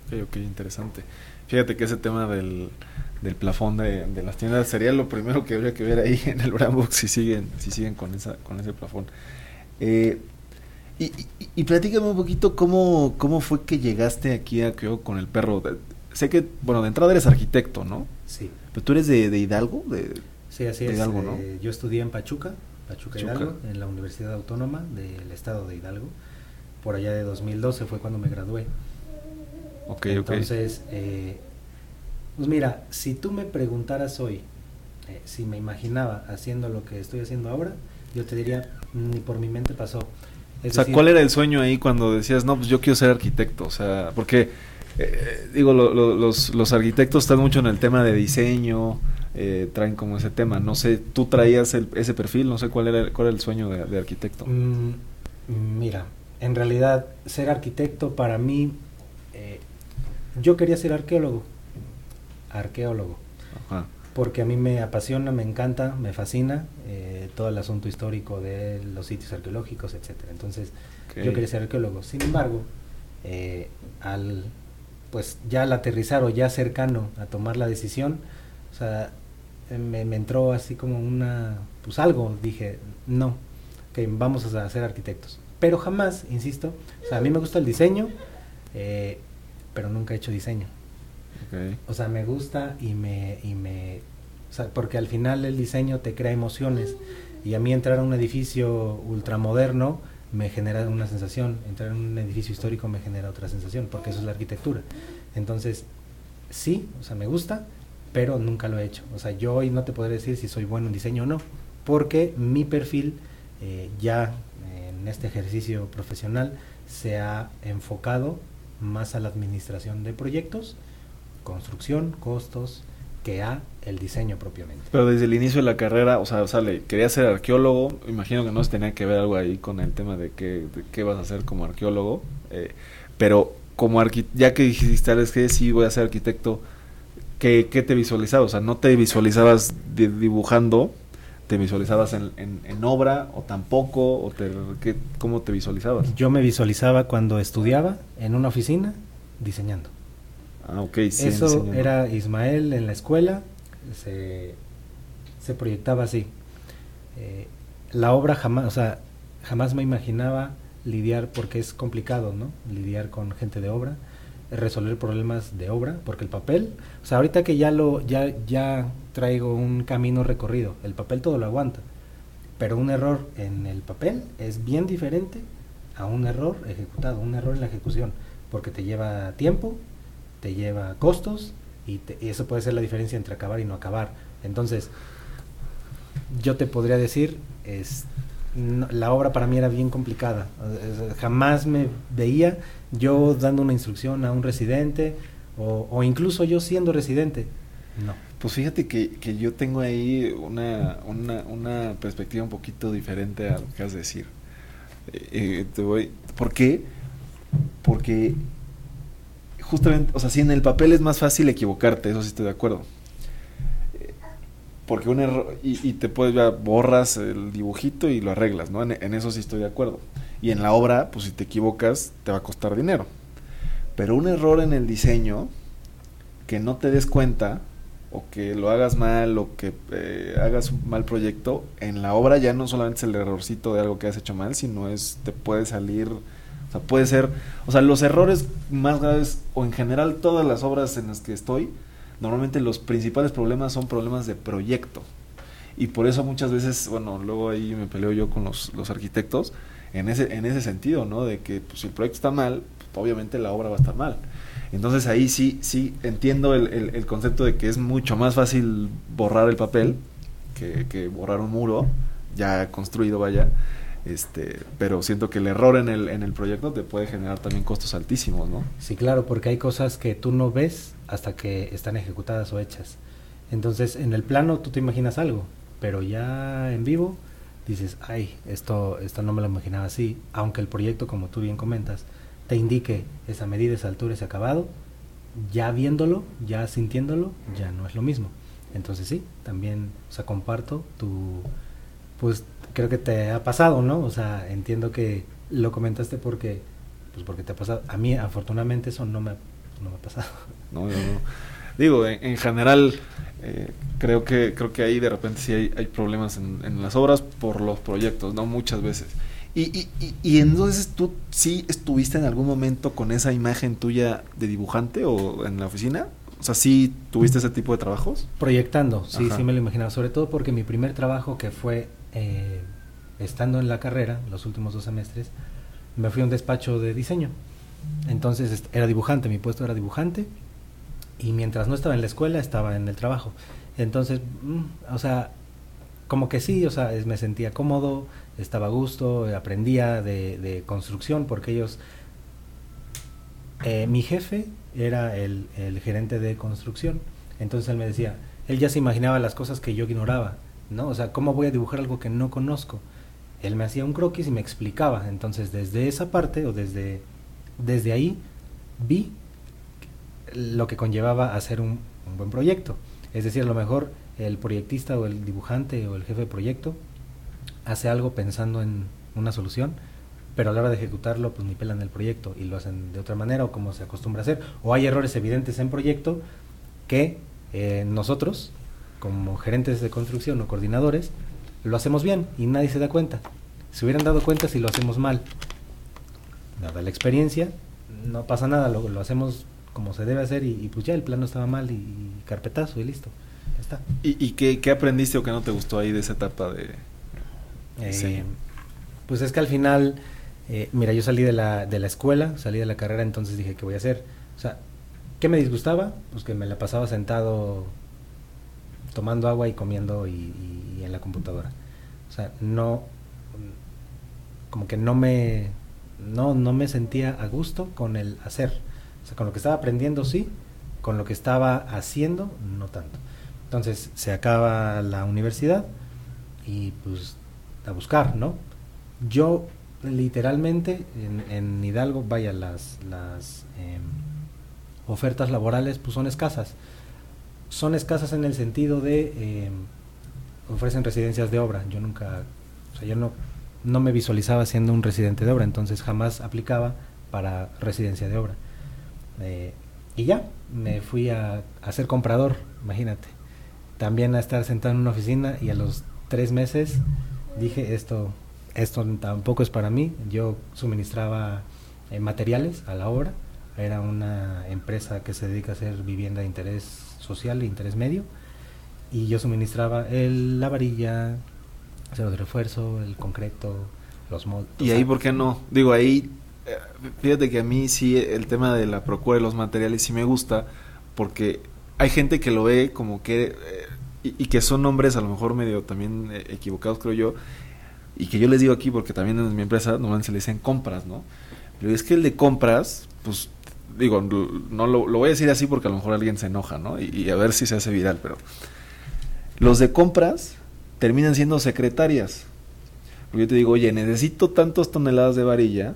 Ok, ok, interesante. Fíjate que ese tema del, del plafón de, de, las tiendas sería lo primero que habría que ver ahí en el Brandbook si siguen, si siguen con, esa, con ese plafón. Eh, y, y, platícame un poquito cómo, cómo fue que llegaste aquí a con el perro. sé que, bueno, de entrada eres arquitecto, ¿no? Sí. Pero tú eres de, de Hidalgo. De, sí, así es. Hidalgo, ¿no? Eh, yo estudié en Pachuca, Pachuca, Hidalgo, en la Universidad Autónoma del Estado de Hidalgo. Por allá de 2012 fue cuando me gradué. Ok, Entonces, eh, pues mira, si tú me preguntaras hoy, eh, si me imaginaba haciendo lo que estoy haciendo ahora, yo te diría, ni por mi mente pasó. o sea, ¿cuál era el sueño ahí cuando decías, no, pues yo quiero ser arquitecto? O sea, porque, eh, digo, los, los, arquitectos están mucho en el tema de diseño, eh, traen como ese tema. No sé, tú traías ese perfil, no sé cuál era, cuál era el sueño de, arquitecto. Mm, mira, en realidad, ser arquitecto para mí, yo quería ser arqueólogo. Arqueólogo. Ajá porque a mí me apasiona, me encanta, me fascina eh, todo el asunto histórico de los sitios arqueológicos, etcétera. Entonces, yo quería ser arqueólogo. Sin embargo, eh, al pues ya al aterrizar o ya cercano a tomar la decisión, o sea, me, entró así como una, pues algo, dije, no, que vamos a ser arquitectos. Pero jamás, insisto, o sea, a mí me gusta el diseño, eh, pero nunca he hecho diseño. O sea, me gusta y me, y me... O sea, porque al final el diseño te crea emociones. Y a mí entrar a un edificio ultramoderno me genera una sensación. Entrar en un edificio histórico me genera otra sensación, porque eso es la arquitectura. Entonces, sí, o sea, me gusta, pero nunca lo he hecho. O sea, yo hoy no te podré decir si soy bueno en diseño o no, porque mi perfil eh, ya en este ejercicio profesional se ha enfocado más a la administración de proyectos construcción, costos, que a el diseño propiamente. Pero desde el inicio de la carrera, o sea, sale, quería ser arqueólogo, imagino que no se tenía que ver algo ahí con el tema de qué, qué vas a hacer como arqueólogo, eh, pero como ya que dijiste, que sí voy a ser arquitecto, ¿qué, te visualizabas? O sea, ¿no te visualizabas dibujando? ¿Te visualizabas en, en, obra o tampoco? O te, ¿qué, ¿Cómo te visualizabas? Yo me visualizaba cuando estudiaba en una oficina diseñando. Ah, Eso era Ismael en la escuela, se, proyectaba así. Eh, la obra jamás, o sea, jamás me imaginaba lidiar, porque es complicado, ¿no? Lidiar con gente de obra, resolver problemas de obra, porque el papel, o sea, ahorita que ya lo, ya, ya traigo un camino recorrido, el papel todo lo aguanta, pero un error en el papel es bien diferente a un error ejecutado, un error en la ejecución, porque te lleva tiempo, te lleva costos y, eso puede ser la diferencia entre acabar y no acabar. Entonces, yo te podría decir, la obra para mí era bien complicada. Jamás me veía yo dando una instrucción a un residente o, incluso yo siendo residente. No. Pues fíjate que, que yo tengo ahí una, una, una, perspectiva un poquito diferente a lo que has de decir. Eh, eh, te voy, ¿Por qué? Porque justamente, o sea, si en el papel es más fácil equivocarte, eso sí estoy de acuerdo. Porque un error, y, te puedes, ya borras el dibujito y lo arreglas, ¿no? En, eso sí estoy de acuerdo. Y en la obra, pues si te equivocas, te va a costar dinero. Pero un error en el diseño, que no te des cuenta, o que lo hagas mal, o que eh, hagas un mal proyecto, en la obra ya no solamente es el errorcito de algo que has hecho mal, sino es, te puede salir o sea, puede ser, o sea, los errores más graves, o en general todas las obras en las que estoy, normalmente los principales problemas son problemas de proyecto. Y por eso muchas veces, bueno, luego ahí me peleo yo con los, los arquitectos en ese, en ese sentido, ¿no? De que pues, si el proyecto está mal, pues, obviamente la obra va a estar mal. Entonces ahí sí, sí entiendo el, el, el, concepto de que es mucho más fácil borrar el papel que, que borrar un muro ya construido, vaya. Este, pero siento que el error en el, en el proyecto te puede generar también costos altísimos, ¿no? Sí, claro, porque hay cosas que tú no ves hasta que están ejecutadas o hechas. Entonces, en el plano tú te imaginas algo, pero ya en vivo dices, ay, esto, esto no me lo imaginaba así, aunque el proyecto, como tú bien comentas, te indique esa medida, esa altura, ese acabado, ya viéndolo, ya sintiéndolo, ya no es lo mismo. Entonces sí, también, o sea, comparto tu, pues creo que te ha pasado, ¿no? O sea, entiendo que lo comentaste porque, pues porque te ha pasado. A mí, afortunadamente, eso no me, no me ha pasado. No, no, no. Digo, en, general, eh, creo que creo que ahí de repente sí hay, hay problemas en, en, las obras por los proyectos, ¿no? Muchas veces. Y, y, y, y, entonces tú sí estuviste en algún momento con esa imagen tuya de dibujante o en la oficina? O sea, ¿sí tuviste ese tipo de trabajos? Proyectando, sí, sí me lo imaginaba. Sobre todo porque mi primer trabajo, que fue eh, estando en la carrera, los últimos dos semestres, me fui a un despacho de diseño. Entonces era dibujante, mi puesto era dibujante y mientras no estaba en la escuela estaba en el trabajo. Entonces, mm, o sea, como que sí, o sea, me sentía cómodo, estaba a gusto, aprendía de, de construcción, porque ellos, eh, mi jefe era el, el gerente de construcción, entonces él me decía, él ya se imaginaba las cosas que yo ignoraba, ¿no? O sea, ¿cómo voy a dibujar algo que no conozco? Él me hacía un croquis y me explicaba, entonces desde esa parte o desde, desde ahí vi lo que conllevaba hacer un, un buen proyecto. Es decir, a lo mejor el proyectista o el dibujante o el jefe de proyecto hace algo pensando en una solución, pero a la hora de ejecutarlo, pues ni pelan el proyecto y lo hacen de otra manera o como se acostumbra a hacer. O hay errores evidentes en proyecto que eh, nosotros, como gerentes de construcción o coordinadores, lo hacemos bien y nadie se da cuenta. Se hubieran dado cuenta si lo hacemos mal. Dada la experiencia, no pasa nada, lo, lo hacemos como se debe hacer y, y pues ya el plano estaba mal y, y carpetazo y listo. Ya está. ¿Y, y qué, qué aprendiste o qué no te gustó ahí de esa etapa de Eh? Pues es que al final, eh, mira, yo salí de la, de la escuela, salí de la carrera, entonces dije, ¿qué voy a hacer? O sea, ¿qué me disgustaba? Pues que me la pasaba sentado tomando agua y comiendo y en la computadora. O sea, no, como que no me, no, no me sentía a gusto con el hacer. O sea, con lo que estaba aprendiendo sí, con lo que estaba haciendo no tanto. Entonces se acaba la universidad y pues a buscar, ¿no? Yo literalmente en, en Hidalgo, vaya, las, las em, ofertas laborales pues son escasas. Son escasas en el sentido de em, ofrecen residencias de obra. Yo nunca, o sea, yo no, no me visualizaba siendo un residente de obra, entonces jamás aplicaba para residencia de obra. Eh, y ya, me fui a, ser comprador, imagínate. También a estar sentado en una oficina y a los tres meses dije esto, esto tampoco es para mí. Yo suministraba eh, materiales a la obra. Era una empresa que se dedica a hacer vivienda de interés social e interés medio. Y yo suministraba el, la varilla, acero de refuerzo, el concreto, los moldes. ¿Y ahí por qué no? Digo, ahí, eh, fíjate que a mí sí el tema de la procura de los materiales sí me gusta, porque hay gente que lo ve como que, eh, y, y que son nombres a lo mejor medio también eh, equivocados, creo yo, y que yo les digo aquí, porque también en mi empresa normalmente se le dicen compras, ¿no? Pero es que el de compras, pues, digo, no lo, lo voy a decir así porque a lo mejor alguien se enoja, ¿no? Y, y a ver si se hace viral, pero los de compras terminan siendo secretarias. Porque yo te digo, oye, necesito tantas toneladas de varilla.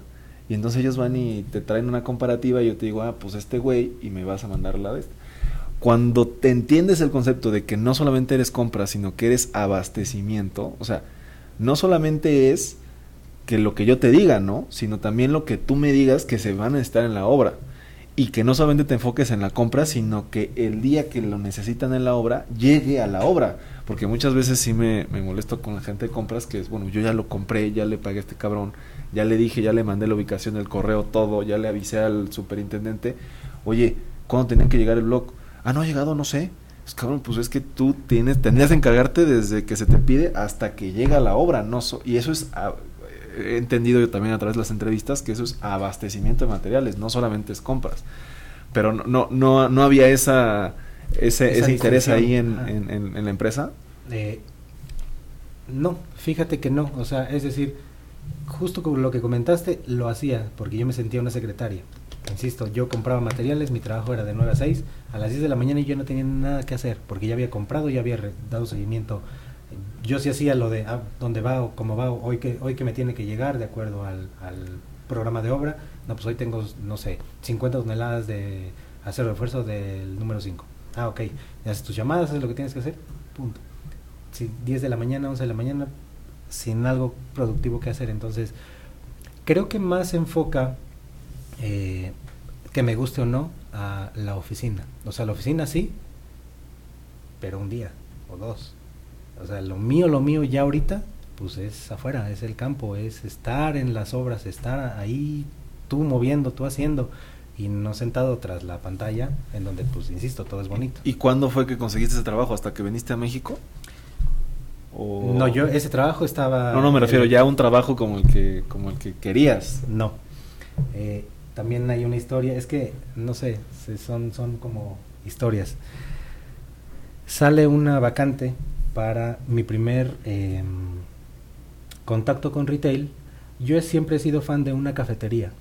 Y entonces ellos van y te traen una comparativa y yo te digo, ah, pues este güey y me vas a mandar la de este. Cuando te entiendes el concepto de que no solamente eres compra, sino que eres abastecimiento, o sea, no solamente es que lo que yo te diga, ¿no? Sino también lo que tú me digas que se van a estar en la obra. Y que no solamente te enfoques en la compra, sino que el día que lo necesitan en la obra, llegue a la obra. Porque muchas veces sí me, me molesto con la gente de compras, que es, bueno, yo ya lo compré, ya le pagué a este cabrón, ya le dije, ya le mandé la ubicación del correo, todo, ya le avisé al superintendente, oye, ¿cuándo tenían que llegar el blog? Ah, no ha llegado, no sé. Pues cabrón, pues es que tú tienes, tendrías que encargarte desde que se te pide hasta que llega la obra, no so- y eso es, ah, he entendido yo también a través de las entrevistas que eso es abastecimiento de materiales, no solamente es compras. Pero no, no, no, no había esa, ese, Esa ese interés ahí en, en- en- en la empresa. Eh, no, fíjate que no. O sea, es decir, justo con lo que comentaste, lo hacía porque yo me sentía una secretaria. Insisto, yo compraba materiales, mi trabajo era de 9 a 6, a las 10 de la mañana y yo no tenía nada que hacer porque ya había comprado, ya había dado seguimiento. Yo sí hacía lo de ah, dónde va o cómo va, o hoy que, hoy que me tiene que llegar de acuerdo al, programa de obra. No, pues hoy tengo, no sé, 50 toneladas de de refuerzo del número 5. Ah, ok. Haces tus llamadas, haces lo que tienes que hacer, punto. Si 10 de la mañana, 11 de la mañana, sin algo productivo que hacer. Entonces, creo que más enfoca, eh, que me guste o no, a la oficina. O sea, la oficina sí, pero un día o dos. O sea, lo mío, lo mío ya ahorita, pues es afuera, es el campo, es estar en las obras, estar ahí, tú moviendo, tú haciendo, y no sentado tras la pantalla, en donde, pues, insisto, todo es bonito. ¿Y cuándo fue que conseguiste ese trabajo? ¿Hasta que viniste a México? O- No, yo, ese trabajo estaba... No, no, me refiero eh, ya a un trabajo como el que, como el que querías. No. Eh, también hay una historia, es que, no sé, se- son, son como historias. sale una vacante para mi primer em, contacto con retail. Yo siempre he sido fan de una cafetería.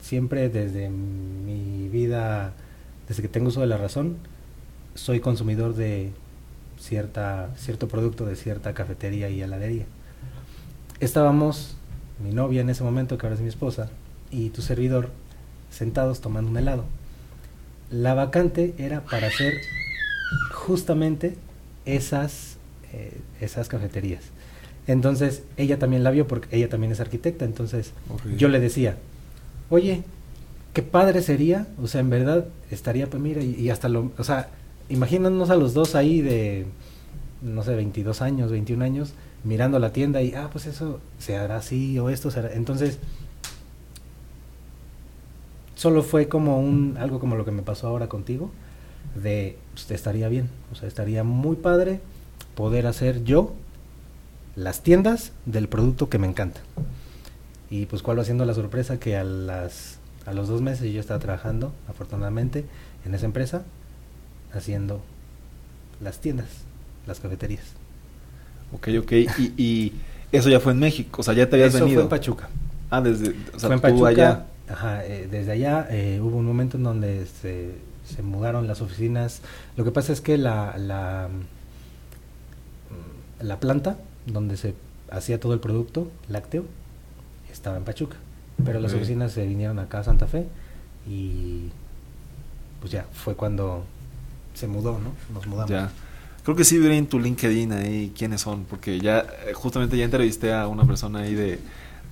Siempre desde mi vida, desde que tengo uso de la razón, soy consumidor de cierta, cierto producto de cierta cafetería y heladería. Estábamos, mi novia en ese momento, que ahora es mi esposa, y tu servidor, sentados tomando un helado. La vacante era para hacer justamente esas, eh, esas cafeterías. Entonces ella también la vio porque ella también es arquitecta. Entonces yo le decía, oye, qué padre sería, o sea, en verdad estaría, pues mira, y, y hasta lo, o sea, imagínanos a los dos ahí de, no sé, 22 años, 21 años, mirando la tienda y, ah, pues eso se hará así o esto será. Entonces, solo fue como un, algo como lo que me pasó ahora contigo, de, pues, estaría bien, o sea, estaría muy padre poder hacer yo las tiendas del producto que me encanta. Y pues cuál va siendo la sorpresa que a las a los dos meses yo estaba trabajando, afortunadamente, en esa empresa, haciendo las tiendas, las cafeterías. Ok, ok. Y, y eso ya fue en México, o sea, ya te habías Eso venido. fue en Pachuca. Ah, desde, o sea, fue en tú Pachuca. allá. Ajá, eh, desde allá eh, hubo un momento en donde se, se mudaron las oficinas. Lo que pasa es que la, la, la planta donde se hacía todo el producto lácteo estaba en Pachuca. Pero las oficinas se vinieron acá a Santa Fe y pues ya fue cuando se mudó, ¿no? Nos mudamos. Ya. Creo que sí vi en tu LinkedIn ahí quiénes son, porque ya eh, justamente ya entrevisté a una persona ahí de,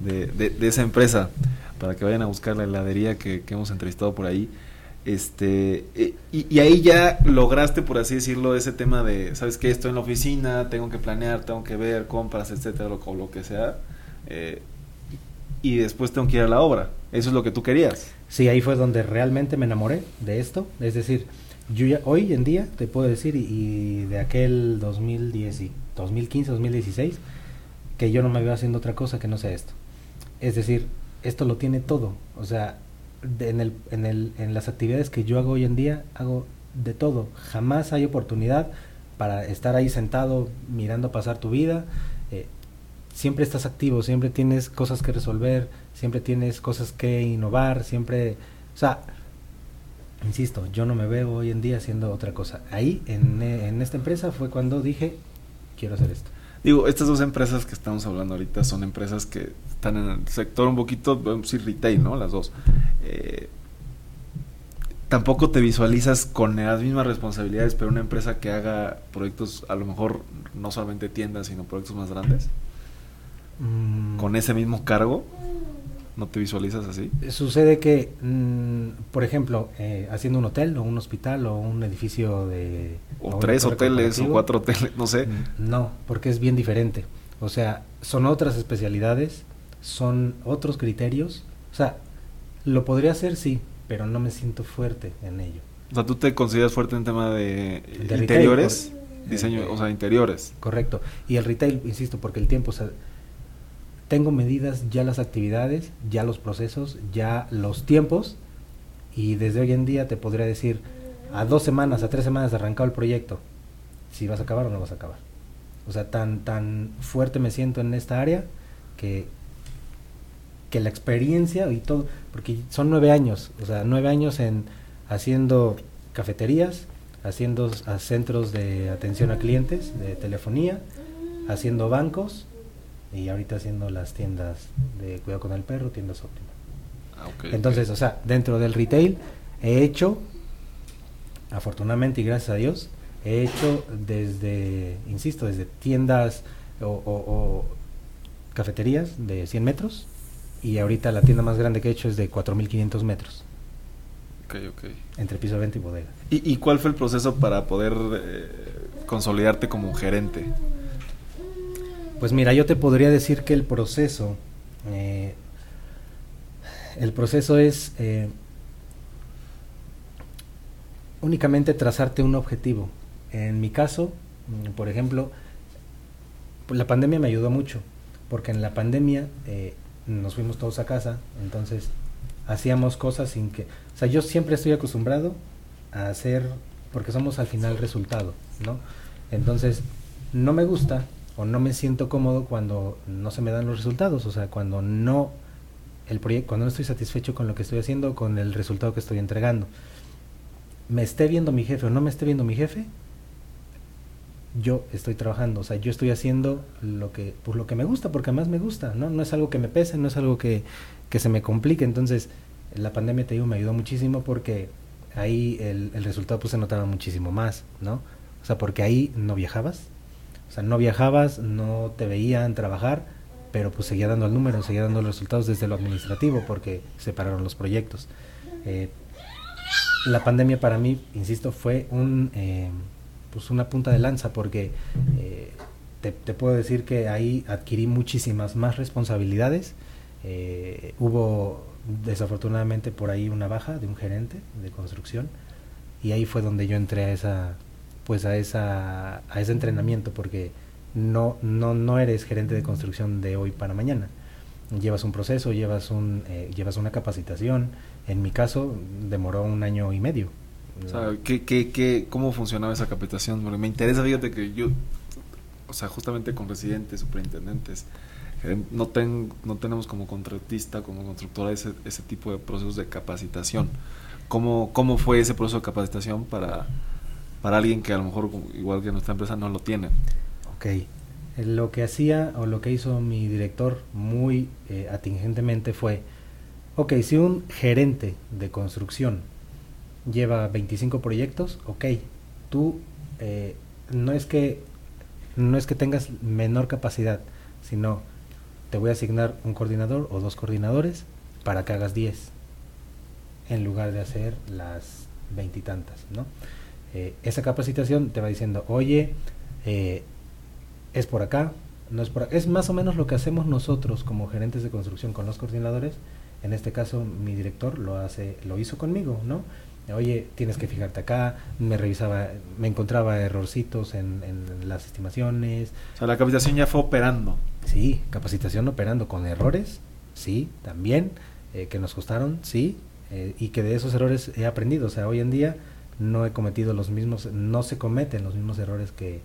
de, de- de esa empresa para que vayan a buscar la heladería que, que hemos entrevistado por ahí. Este, eh, y, ahí ya lograste, por así decirlo, ese tema de, ¿sabes qué? Estoy en la oficina, tengo que planear, tengo que ver compras, etcétera, lo, lo que sea. eh, y después tengo que ir a la obra. Eso es lo que tú querías. Sí, ahí fue donde realmente me enamoré de esto. Es decir, yo ya hoy en día te puedo decir, y, y de aquel 2010, y 2015, 2016, que yo no me veo haciendo otra cosa que no sea esto. Es decir, esto lo tiene todo. O sea, de- en, el, en, el, en las actividades que yo hago hoy en día, hago de todo. Jamás hay oportunidad para estar ahí sentado mirando pasar tu vida. Eh, siempre estás activo, siempre tienes cosas que resolver, siempre tienes cosas que innovar, siempre, o sea, insisto, yo no me veo hoy en día haciendo otra cosa. Ahí, en, eh, en esta empresa, fue cuando dije, quiero hacer esto. Digo, estas dos empresas que estamos hablando ahorita son empresas que están en el sector un poquito, vamos a decir, retail, ¿no? Las dos. Eh, tampoco te visualizas con las mismas responsabilidades, pero una empresa que haga proyectos, a lo mejor no solamente tiendas, sino proyectos más grandes, Mm, con ese mismo cargo, ¿no te visualizas así? Sucede que, mm, por ejemplo, eh, haciendo un hotel o un hospital o un edificio de... O tres hoteles o cuatro hoteles, no sé. No, porque es bien diferente. O sea, son otras especialidades, son otros criterios. O sea, lo podría hacer, sí, pero no me siento fuerte en ello. O sea, tú te consideras fuerte en tema de, De retail, interiores, por- diseño, eh, o sea, interiores. Correcto. Y el retail, insisto, porque el tiempo, o sea, tengo medidas ya las actividades, ya los procesos, ya los tiempos, y desde hoy en día te podría decir, a dos semanas, a tres semanas arrancado el proyecto, si vas a acabar o no vas a acabar. O sea, tan, tan fuerte me siento en esta área que, que la experiencia y todo, porque son nueve años, o sea, nueve años en haciendo cafeterías, haciendo centros de atención a clientes, de telefonía, haciendo bancos y ahorita haciendo las tiendas de cuidado con el perro, tiendas óptimas. Ah, ok, Entonces, o sea, dentro del retail he hecho, afortunadamente y gracias a Dios, he hecho desde, insisto, desde tiendas o, o- o cafeterías de 100 metros y ahorita la tienda más grande que he hecho es de 4.500 metros, Ok, ok. entre piso de venta y bodega. ¿Y, y cuál fue el proceso para poder eh, consolidarte como gerente? Pues mira, yo te podría decir que el proceso, eh, el proceso es eh, únicamente trazarte un objetivo. En mi caso, mm, por ejemplo, pues la pandemia me ayudó mucho, porque en la pandemia eh, nos fuimos todos a casa, entonces hacíamos cosas sin que, o sea, yo siempre estoy acostumbrado a hacer, porque somos al final resultado. ¿no? Entonces, no me gusta o no me siento cómodo cuando no se me dan los resultados, o sea, cuando no el proyecto, cuando no estoy satisfecho con lo que estoy haciendo, con el resultado que estoy entregando. Me esté viendo mi jefe o no me esté viendo mi jefe, yo estoy trabajando, o sea, yo estoy haciendo lo que, pues lo que me gusta, porque además me gusta, ¿no? No es algo que me pese, no es algo que, que se me complique. Entonces, la pandemia, te digo, me ayudó muchísimo porque ahí el, el resultado pues se notaba muchísimo más, ¿no? O sea, porque ahí no viajabas, o sea, no viajabas, no te veían trabajar, pero pues seguía dando el número, seguía dando los resultados desde lo administrativo porque separaron los proyectos. Eh, la pandemia para mí, insisto, fue un, eh, pues una punta de lanza porque eh, te, te, puedo decir que ahí adquirí muchísimas más responsabilidades. hubo desafortunadamente por ahí una baja de un gerente de construcción y ahí fue donde yo entré a esa pues a esa a ese entrenamiento porque no, no, no eres gerente de construcción de hoy para mañana. Llevas un proceso, llevas, un, eh, llevas una capacitación. En mi caso, demoró un año y medio. O sea, ¿qué, qué, qué, ¿cómo funcionaba esa capacitación? Porque me interesa, fíjate que yo, o sea, justamente con residentes, superintendentes, no, ten, no tenemos como contratista, como constructora, ese, ese tipo de procesos de capacitación. ¿Cómo, ¿Cómo fue ese proceso de capacitación para, para alguien que a lo mejor, igual que nuestra empresa, no lo tiene? Ok. Lo que hacía o lo que hizo mi director muy eh, atingentemente fue, ok, si un gerente de construcción lleva 25 proyectos, ok, tú eh, no es que no es que tengas menor capacidad, sino te voy a asignar un coordinador o dos coordinadores para que hagas 10 en lugar de hacer las veintitantas, ¿no? Eh, esa capacitación te va diciendo, oye, eh, es por acá, no es por Es más o menos lo que hacemos nosotros como gerentes de construcción con los coordinadores. En este caso, mi director lo hace, lo hizo conmigo, ¿no? Oye, tienes que fijarte acá, me revisaba, me encontraba errorcitos en, en las estimaciones. O sea, la capacitación ya fue operando. Sí, capacitación operando con errores, sí, también, eh, que nos costaron, sí, eh, y que de esos errores he aprendido. O sea, hoy en día no he cometido los mismos, no se cometen los mismos errores que,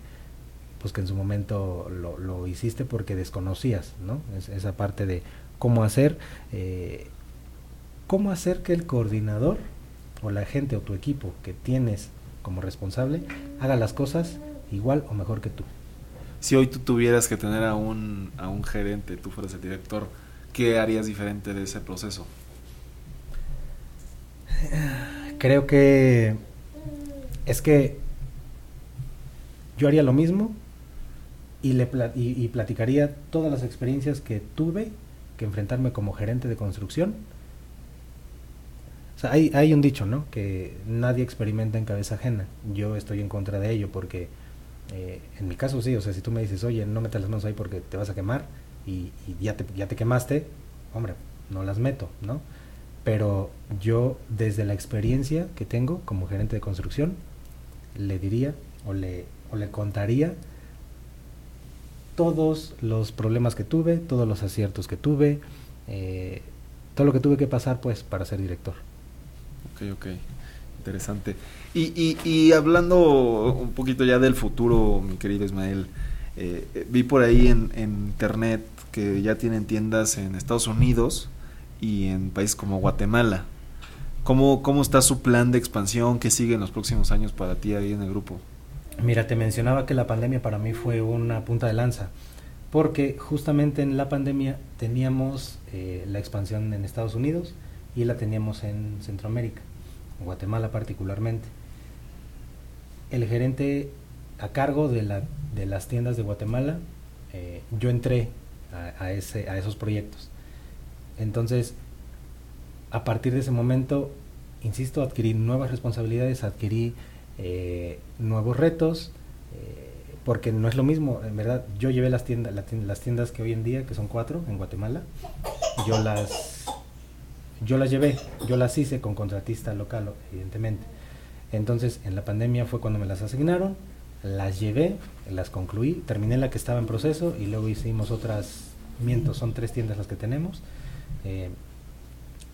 pues que en su momento lo, lo hiciste porque desconocías, ¿no? Es, esa parte de cómo hacer, eh, cómo hacer que el coordinador o la gente o tu equipo que tienes como responsable haga las cosas igual o mejor que tú. Si hoy tú tuvieras que tener a un, a un gerente, tú fueras el director, ¿qué harías diferente de ese proceso? Creo que es que yo haría lo mismo, y, le y, platicaría todas las experiencias que tuve que enfrentarme como gerente de construcción. O sea, hay, hay un dicho, ¿no? Que nadie experimenta en cabeza ajena. Yo estoy en contra de ello porque eh, en mi caso sí, o sea, si tú me dices, oye, no metas las manos ahí porque te vas a quemar y, y ya, te, ya te quemaste, hombre, no las meto, ¿no? Pero yo desde la experiencia que tengo como gerente de construcción, le diría o le, o le contaría todos los problemas que tuve, todos los aciertos que tuve, eh, todo lo que tuve que pasar pues para ser director. Ok, ok, interesante. Y, y, y hablando un poquito ya del futuro, mi querido Ismael, eh, vi por ahí en, en, internet que ya tienen tiendas en Estados Unidos y en países como Guatemala. ¿Cómo, ¿Cómo está su plan de expansión? ¿Qué sigue en los próximos años para ti ahí en el grupo? Mira, te mencionaba que la pandemia para mí fue una punta de lanza, porque justamente en la pandemia teníamos eh, la expansión en Estados Unidos y la teníamos en Centroamérica, Guatemala particularmente. El gerente a cargo de, la, de las tiendas de Guatemala, eh, yo entré a, a, ese, a esos proyectos. Entonces, a partir de ese momento, insisto, adquirí nuevas responsabilidades, adquirí eh, nuevos retos, eh, porque no es lo mismo, en verdad, yo llevé las tiendas, las tiendas que hoy en día, que son cuatro en Guatemala, yo las, yo las llevé, yo las hice con contratista local, evidentemente. Entonces, en la pandemia fue cuando me las asignaron, las llevé, las concluí, terminé la que estaba en proceso y luego hicimos otras, mientos, son tres tiendas las que tenemos, eh,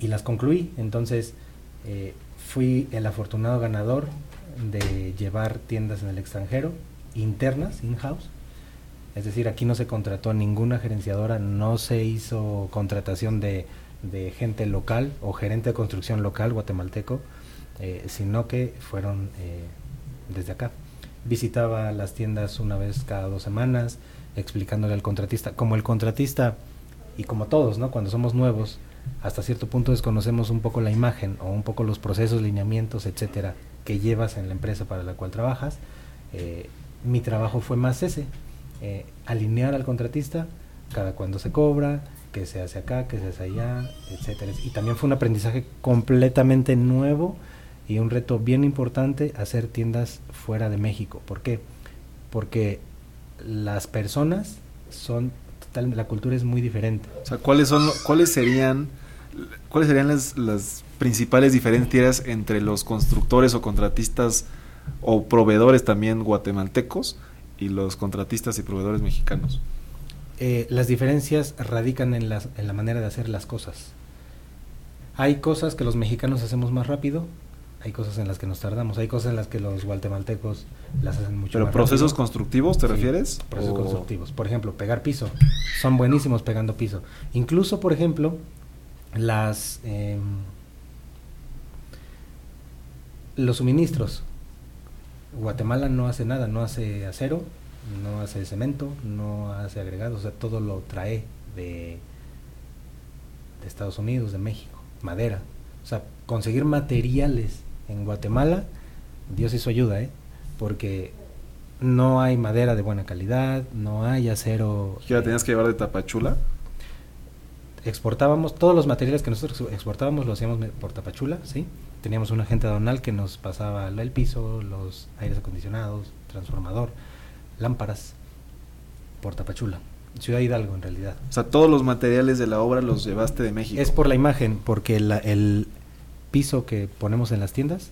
y las concluí. Entonces, eh, fui el afortunado ganador de llevar tiendas en el extranjero, internas, in-house. Es decir, aquí no se contrató ninguna gerenciadora, no se hizo contratación de, de gente local o gerente de construcción local guatemalteco, eh, sino que fueron eh, desde acá. Visitaba las tiendas una vez cada dos semanas, explicándole al contratista, como el contratista y como todos, ¿no? Cuando somos nuevos, hasta cierto punto desconocemos un poco la imagen o un poco los procesos, lineamientos, etcétera, que llevas en la empresa para la cual trabajas. Eh, mi trabajo fue más ese, eh, alinear al contratista cada cuando se cobra, qué se hace acá, qué se hace allá, etcétera. Y también fue un aprendizaje completamente nuevo y un reto bien importante hacer tiendas fuera de México. ¿Por qué? Porque las personas son la cultura es muy diferente. O sea, ¿cuáles son cuáles serían cuáles serían las, las principales diferencias entre los constructores o contratistas o proveedores también guatemaltecos y los contratistas y proveedores mexicanos? Eh, las diferencias radican en, las, en la manera de hacer las cosas. Hay cosas que los mexicanos hacemos más rápido, hay cosas en las que nos tardamos, hay cosas en las que los guatemaltecos las hacen mucho ¿Pero más procesos rápido. constructivos te Sí, refieres? Procesos ¿O- constructivos. Por ejemplo, pegar piso. Son buenísimos pegando piso. Incluso, por ejemplo, las em, los suministros. Guatemala no hace nada, no hace acero, no hace cemento, no hace agregados, o sea, todo lo trae de, de Estados Unidos, de México, madera. O sea, conseguir materiales en Guatemala, Dios hizo ayuda, ¿eh? Porque no hay madera de buena calidad, no hay acero. ¿Que la eh, tenías que llevar de Tapachula? exportábamos todos los materiales que nosotros exportábamos lo hacíamos por Tapachula, ¿sí? Teníamos un agente aduanal que nos pasaba el piso, los aires acondicionados, transformador, lámparas por Tapachula. Ciudad Hidalgo en realidad. O sea, todos los materiales de la obra los llevaste de México. Es por la imagen, porque la- el piso que ponemos en las tiendas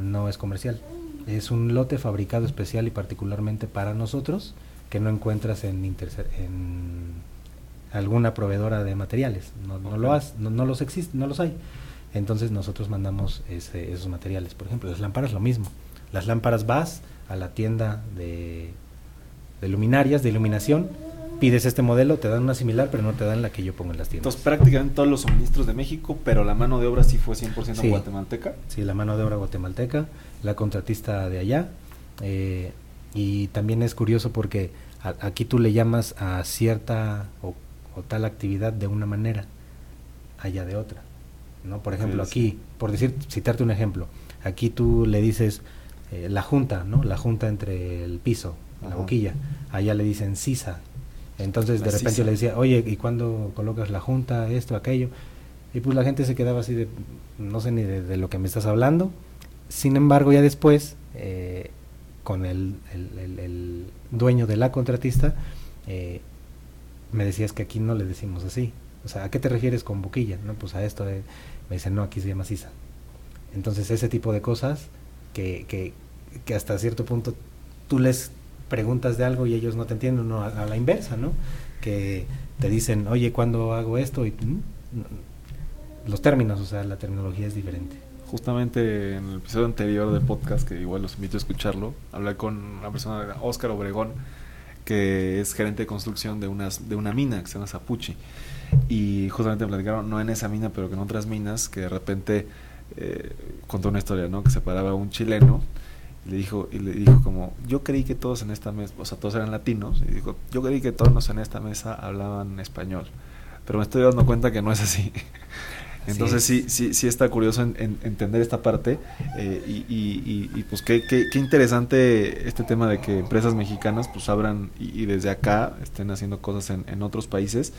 no es comercial. Es un lote fabricado especial y particularmente para nosotros que no encuentras en, alguna proveedora de materiales. No, no lo has, no, no los existe, no los hay. Entonces nosotros mandamos ese- esos materiales. Por ejemplo, las lámparas lo mismo. Las lámparas vas a la tienda de, de luminarias, de iluminación, pides este modelo, te dan una similar, pero no te dan la que yo pongo en las tiendas. Entonces, prácticamente todos los suministros de México, pero la mano de obra sí fue 100% Sí. guatemalteca. Sí, la mano de obra guatemalteca, la contratista de allá. eh, y también es curioso porque a- aquí tú le llamas a cierta o, o tal actividad de una manera, allá de otra. ¿no? Por ejemplo, Sí, aquí, por decir, citarte un ejemplo, aquí tú le dices eh, la junta, ¿no? La junta entre el piso, la boquilla. Allá le dicen sisa. Entonces de repente yo le decía, oye, ¿y cuándo colocas la junta, esto, aquello? Y pues la gente se quedaba así de, no sé ni de, de lo que me estás hablando. Sin embargo, ya después, eh, con el, el- el- el dueño de la contratista, eh, me decías que aquí no le decimos así. O sea, ¿a qué te refieres con boquilla? No, pues a esto. de- me dicen, no, aquí se llama sisa. Entonces, ese tipo de cosas que, que, que hasta cierto punto tú les preguntas de algo y ellos no te entienden, no, a, la inversa, ¿no? Que te dicen, oye, ¿cuándo hago esto? Y mm, los términos, o sea, la terminología es diferente. Justamente en el episodio anterior del podcast, que igual los invito a escucharlo, hablé con una persona, Óscar Obregón, que es gerente de construcción de, unas, de una mina que se llama Zapuchi. Y justamente me platicaron, no en esa mina, pero que en otras minas, que de repente eh, contó una historia, ¿no? Que se paraba un chileno y le dijo, y le dijo como, yo creí que todos en esta mesa, o sea, todos eran latinos, y dijo, yo creí que todos en esta mesa hablaban español, pero me estoy dando cuenta que no es así. [LAUGHS] Entonces sí, sí, sí está curioso en- en- entender esta parte eh, y, y- y- y, pues qué, qué, qué interesante este tema de que empresas mexicanas pues abran y, y desde acá estén haciendo cosas en, en otros países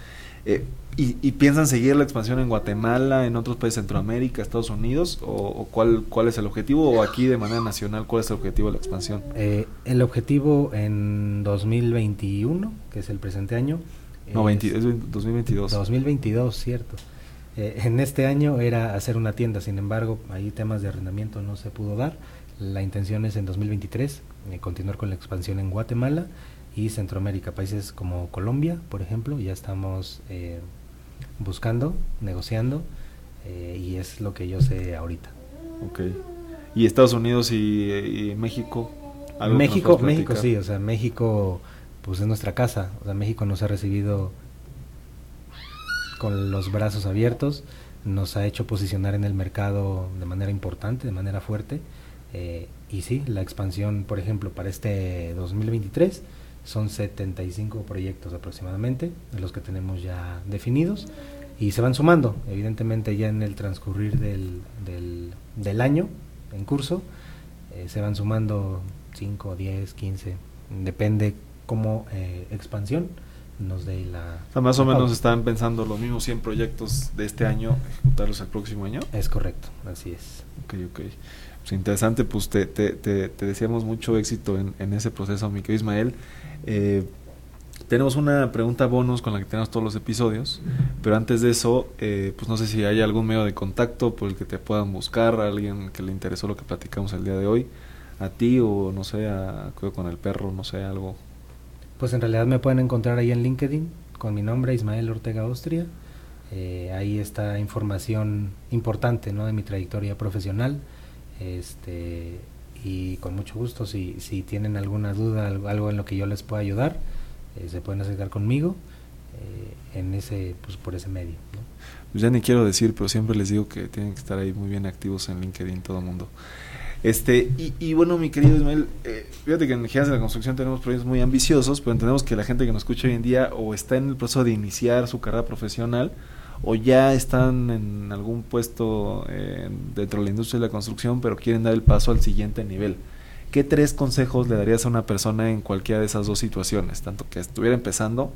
Eh, y, y piensan seguir la expansión en Guatemala, en otros países de Centroamérica, Estados Unidos o, o cuál, cuál es el objetivo o aquí de manera nacional cuál es el objetivo de la expansión. Eh, el objetivo en 2021, que es el presente año. No, es 20 es 2022. 2022, cierto. Eh, en este año era hacer una tienda, sin embargo, ahí temas de arrendamiento no se pudo dar. La intención es en 2023 eh, continuar con la expansión en Guatemala y Centroamérica, países como Colombia, por ejemplo, ya estamos eh, buscando, negociando eh, y es lo que yo sé ahorita. Ok. ¿Y Estados Unidos y, y México? ¿Algo México, México sí, o sea, México pues es nuestra casa, o sea, México nos ha recibido con los brazos abiertos, nos ha hecho posicionar en el mercado de manera importante, de manera fuerte, eh, y sí, la expansión, por ejemplo, para este 2023 son 75 proyectos aproximadamente, de los que tenemos ya definidos, y se van sumando, evidentemente ya en el transcurrir del, del, año en curso, eh, se van sumando 5, 10, 15, depende como eh, expansión nos dé la... O sea, más o menos están pensando los mismos 100 proyectos de este año, ejecutarlos el próximo año. Es correcto, así es. Ok, ok. Pues interesante, pues te, te, te, deseamos mucho éxito en, en, ese proceso, mi querido Ismael. Eh, tenemos una pregunta bonus con la que tenemos todos los episodios, pero antes de eso, eh, pues no sé si hay algún medio de contacto por el que te puedan buscar, a alguien que le interesó lo que platicamos el día de hoy, a ti o no sé, a, con el perro, no sé, algo pues en realidad me pueden encontrar ahí en LinkedIn con mi nombre, Ismael Ortega Austria. Eh, ahí está información importante ¿no? de mi trayectoria profesional. Este, y con mucho gusto, si, si tienen alguna duda, algo, en lo que yo les pueda ayudar, eh, se pueden acercar conmigo eh, en ese, pues, por ese medio. Pues ya ni quiero decir, pero siempre les digo que tienen que estar ahí muy bien activos en LinkedIn todo el mundo. Este, y, bueno, mi querido Ismael, eh, fíjate que en Energías de la Construcción tenemos proyectos muy ambiciosos, pero entendemos que la gente que nos escucha hoy en día o está en el proceso de iniciar su carrera profesional o ya están en algún puesto eh, dentro de la industria de la construcción, pero quieren dar el paso al siguiente nivel. ¿Qué tres consejos le darías a una persona en cualquiera de esas dos situaciones, tanto que estuviera empezando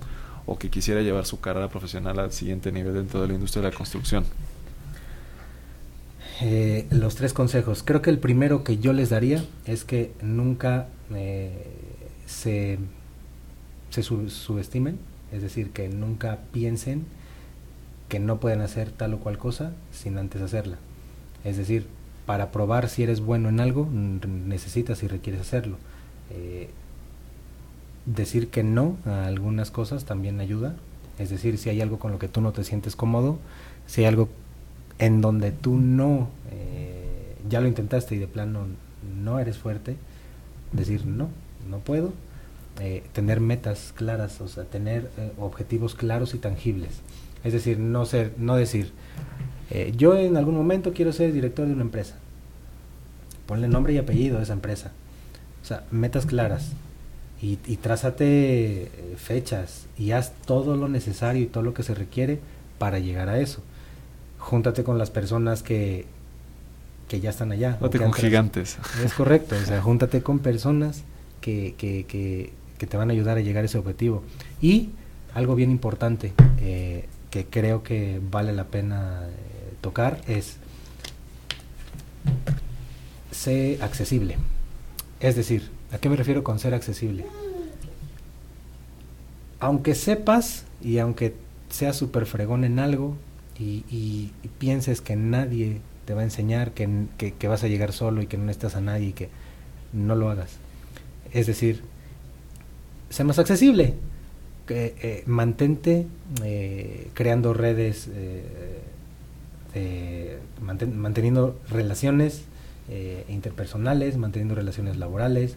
o que quisiera llevar su carrera profesional al siguiente nivel dentro de la industria de la construcción? Eh, los tres consejos. Creo que el primero que yo les daría es que nunca eh, se, se subestimen, es decir, que nunca piensen que no pueden hacer tal o cual cosa sin antes hacerla. Es decir, para probar si eres bueno en algo, necesitas y requieres hacerlo. Eh, decir que no a algunas cosas también ayuda. Es decir, si hay algo con lo que tú no te sientes cómodo, si hay algo en donde tú no, eh, ya lo intentaste y de plano no eres fuerte, decir no, no puedo, eh, tener metas claras, o sea, tener objetivos claros y tangibles. Es decir, no, ser, no decir, yo en algún momento quiero ser director de una empresa. Ponle nombre y apellido a esa empresa. O sea, metas claras. Y, y trázate fechas y haz todo lo necesario y todo lo que se requiere para llegar a eso júntate con las personas que, que ya están allá. Júntate con gigantes. Es correcto, o sea, [LAUGHS] júntate con personas que, que, que, que, te van a ayudar a llegar a ese objetivo. Y algo bien importante eh, que creo que vale la pena eh, tocar es ser accesible. Es decir, ¿a qué me refiero con ser accesible? Aunque sepas y aunque seas súper fregón en algo, y, pienses que nadie te va a enseñar, que, que, vas a llegar solo y que no necesitas a nadie y que no lo hagas. Es decir, sé más accesible, eh, mantente eh, creando redes, eh, manteniendo relaciones interpersonales, manteniendo relaciones laborales.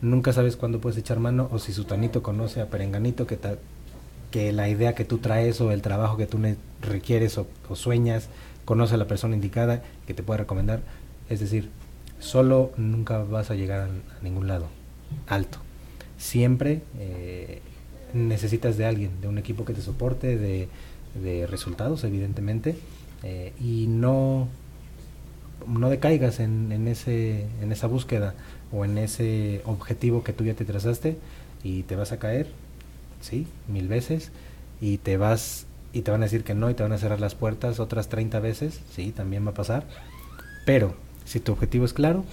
Nunca sabes cuándo puedes echar mano o si Sutanito conoce a Perenganito que, la idea que tú traes o el trabajo que tú requieres o, sueñas, conoce a la persona indicada que te puede recomendar. Es decir, solo nunca vas a llegar a, ningún lado alto. Siempre necesitas de alguien, de un equipo que te soporte, de, resultados, evidentemente, eh, y no, no decaigas en, en, ese, en esa búsqueda o en ese objetivo que tú ya te trazaste y te vas a caer sí, mil veces, y te vas y te van a decir que no y te van a cerrar las puertas otras 30 veces, sí, también va a pasar. Pero si tu objetivo es claro,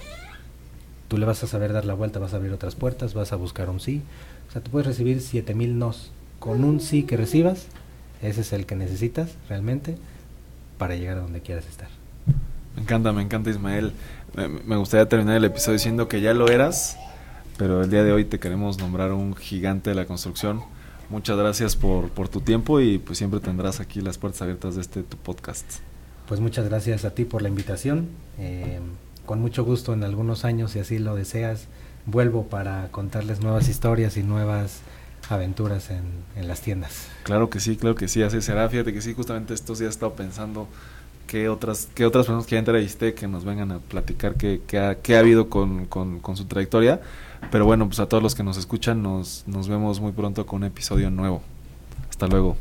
tú le vas a saber dar la vuelta, vas a abrir otras puertas, vas a buscar un sí. Sea, tú puedes recibir 7000 nos. Con un sí que recibas, ese es el que necesitas realmente para llegar a donde quieras estar. Me encanta, me encanta Ismael. Me gustaría terminar el episodio diciendo que ya lo eras, pero el día de hoy te queremos nombrar un gigante de la construcción Muchas gracias por, por tu tiempo y pues siempre tendrás aquí las puertas abiertas de este tu podcast. pues muchas gracias a ti por la invitación. Eh, con mucho gusto en algunos años, si así lo deseas, vuelvo para contarles nuevas historias y nuevas aventuras en, en, las tiendas. Claro que sí, claro que sí, así será. Fíjate que sí, justamente estos días he estado pensando qué otras, qué otras personas que ya entrevisté que nos vengan a platicar qué, qué, ha, qué ha habido con, con, con, su trayectoria. Pero bueno, pues a todos los que nos escuchan, nos, nos vemos muy pronto con un episodio nuevo. Hasta luego.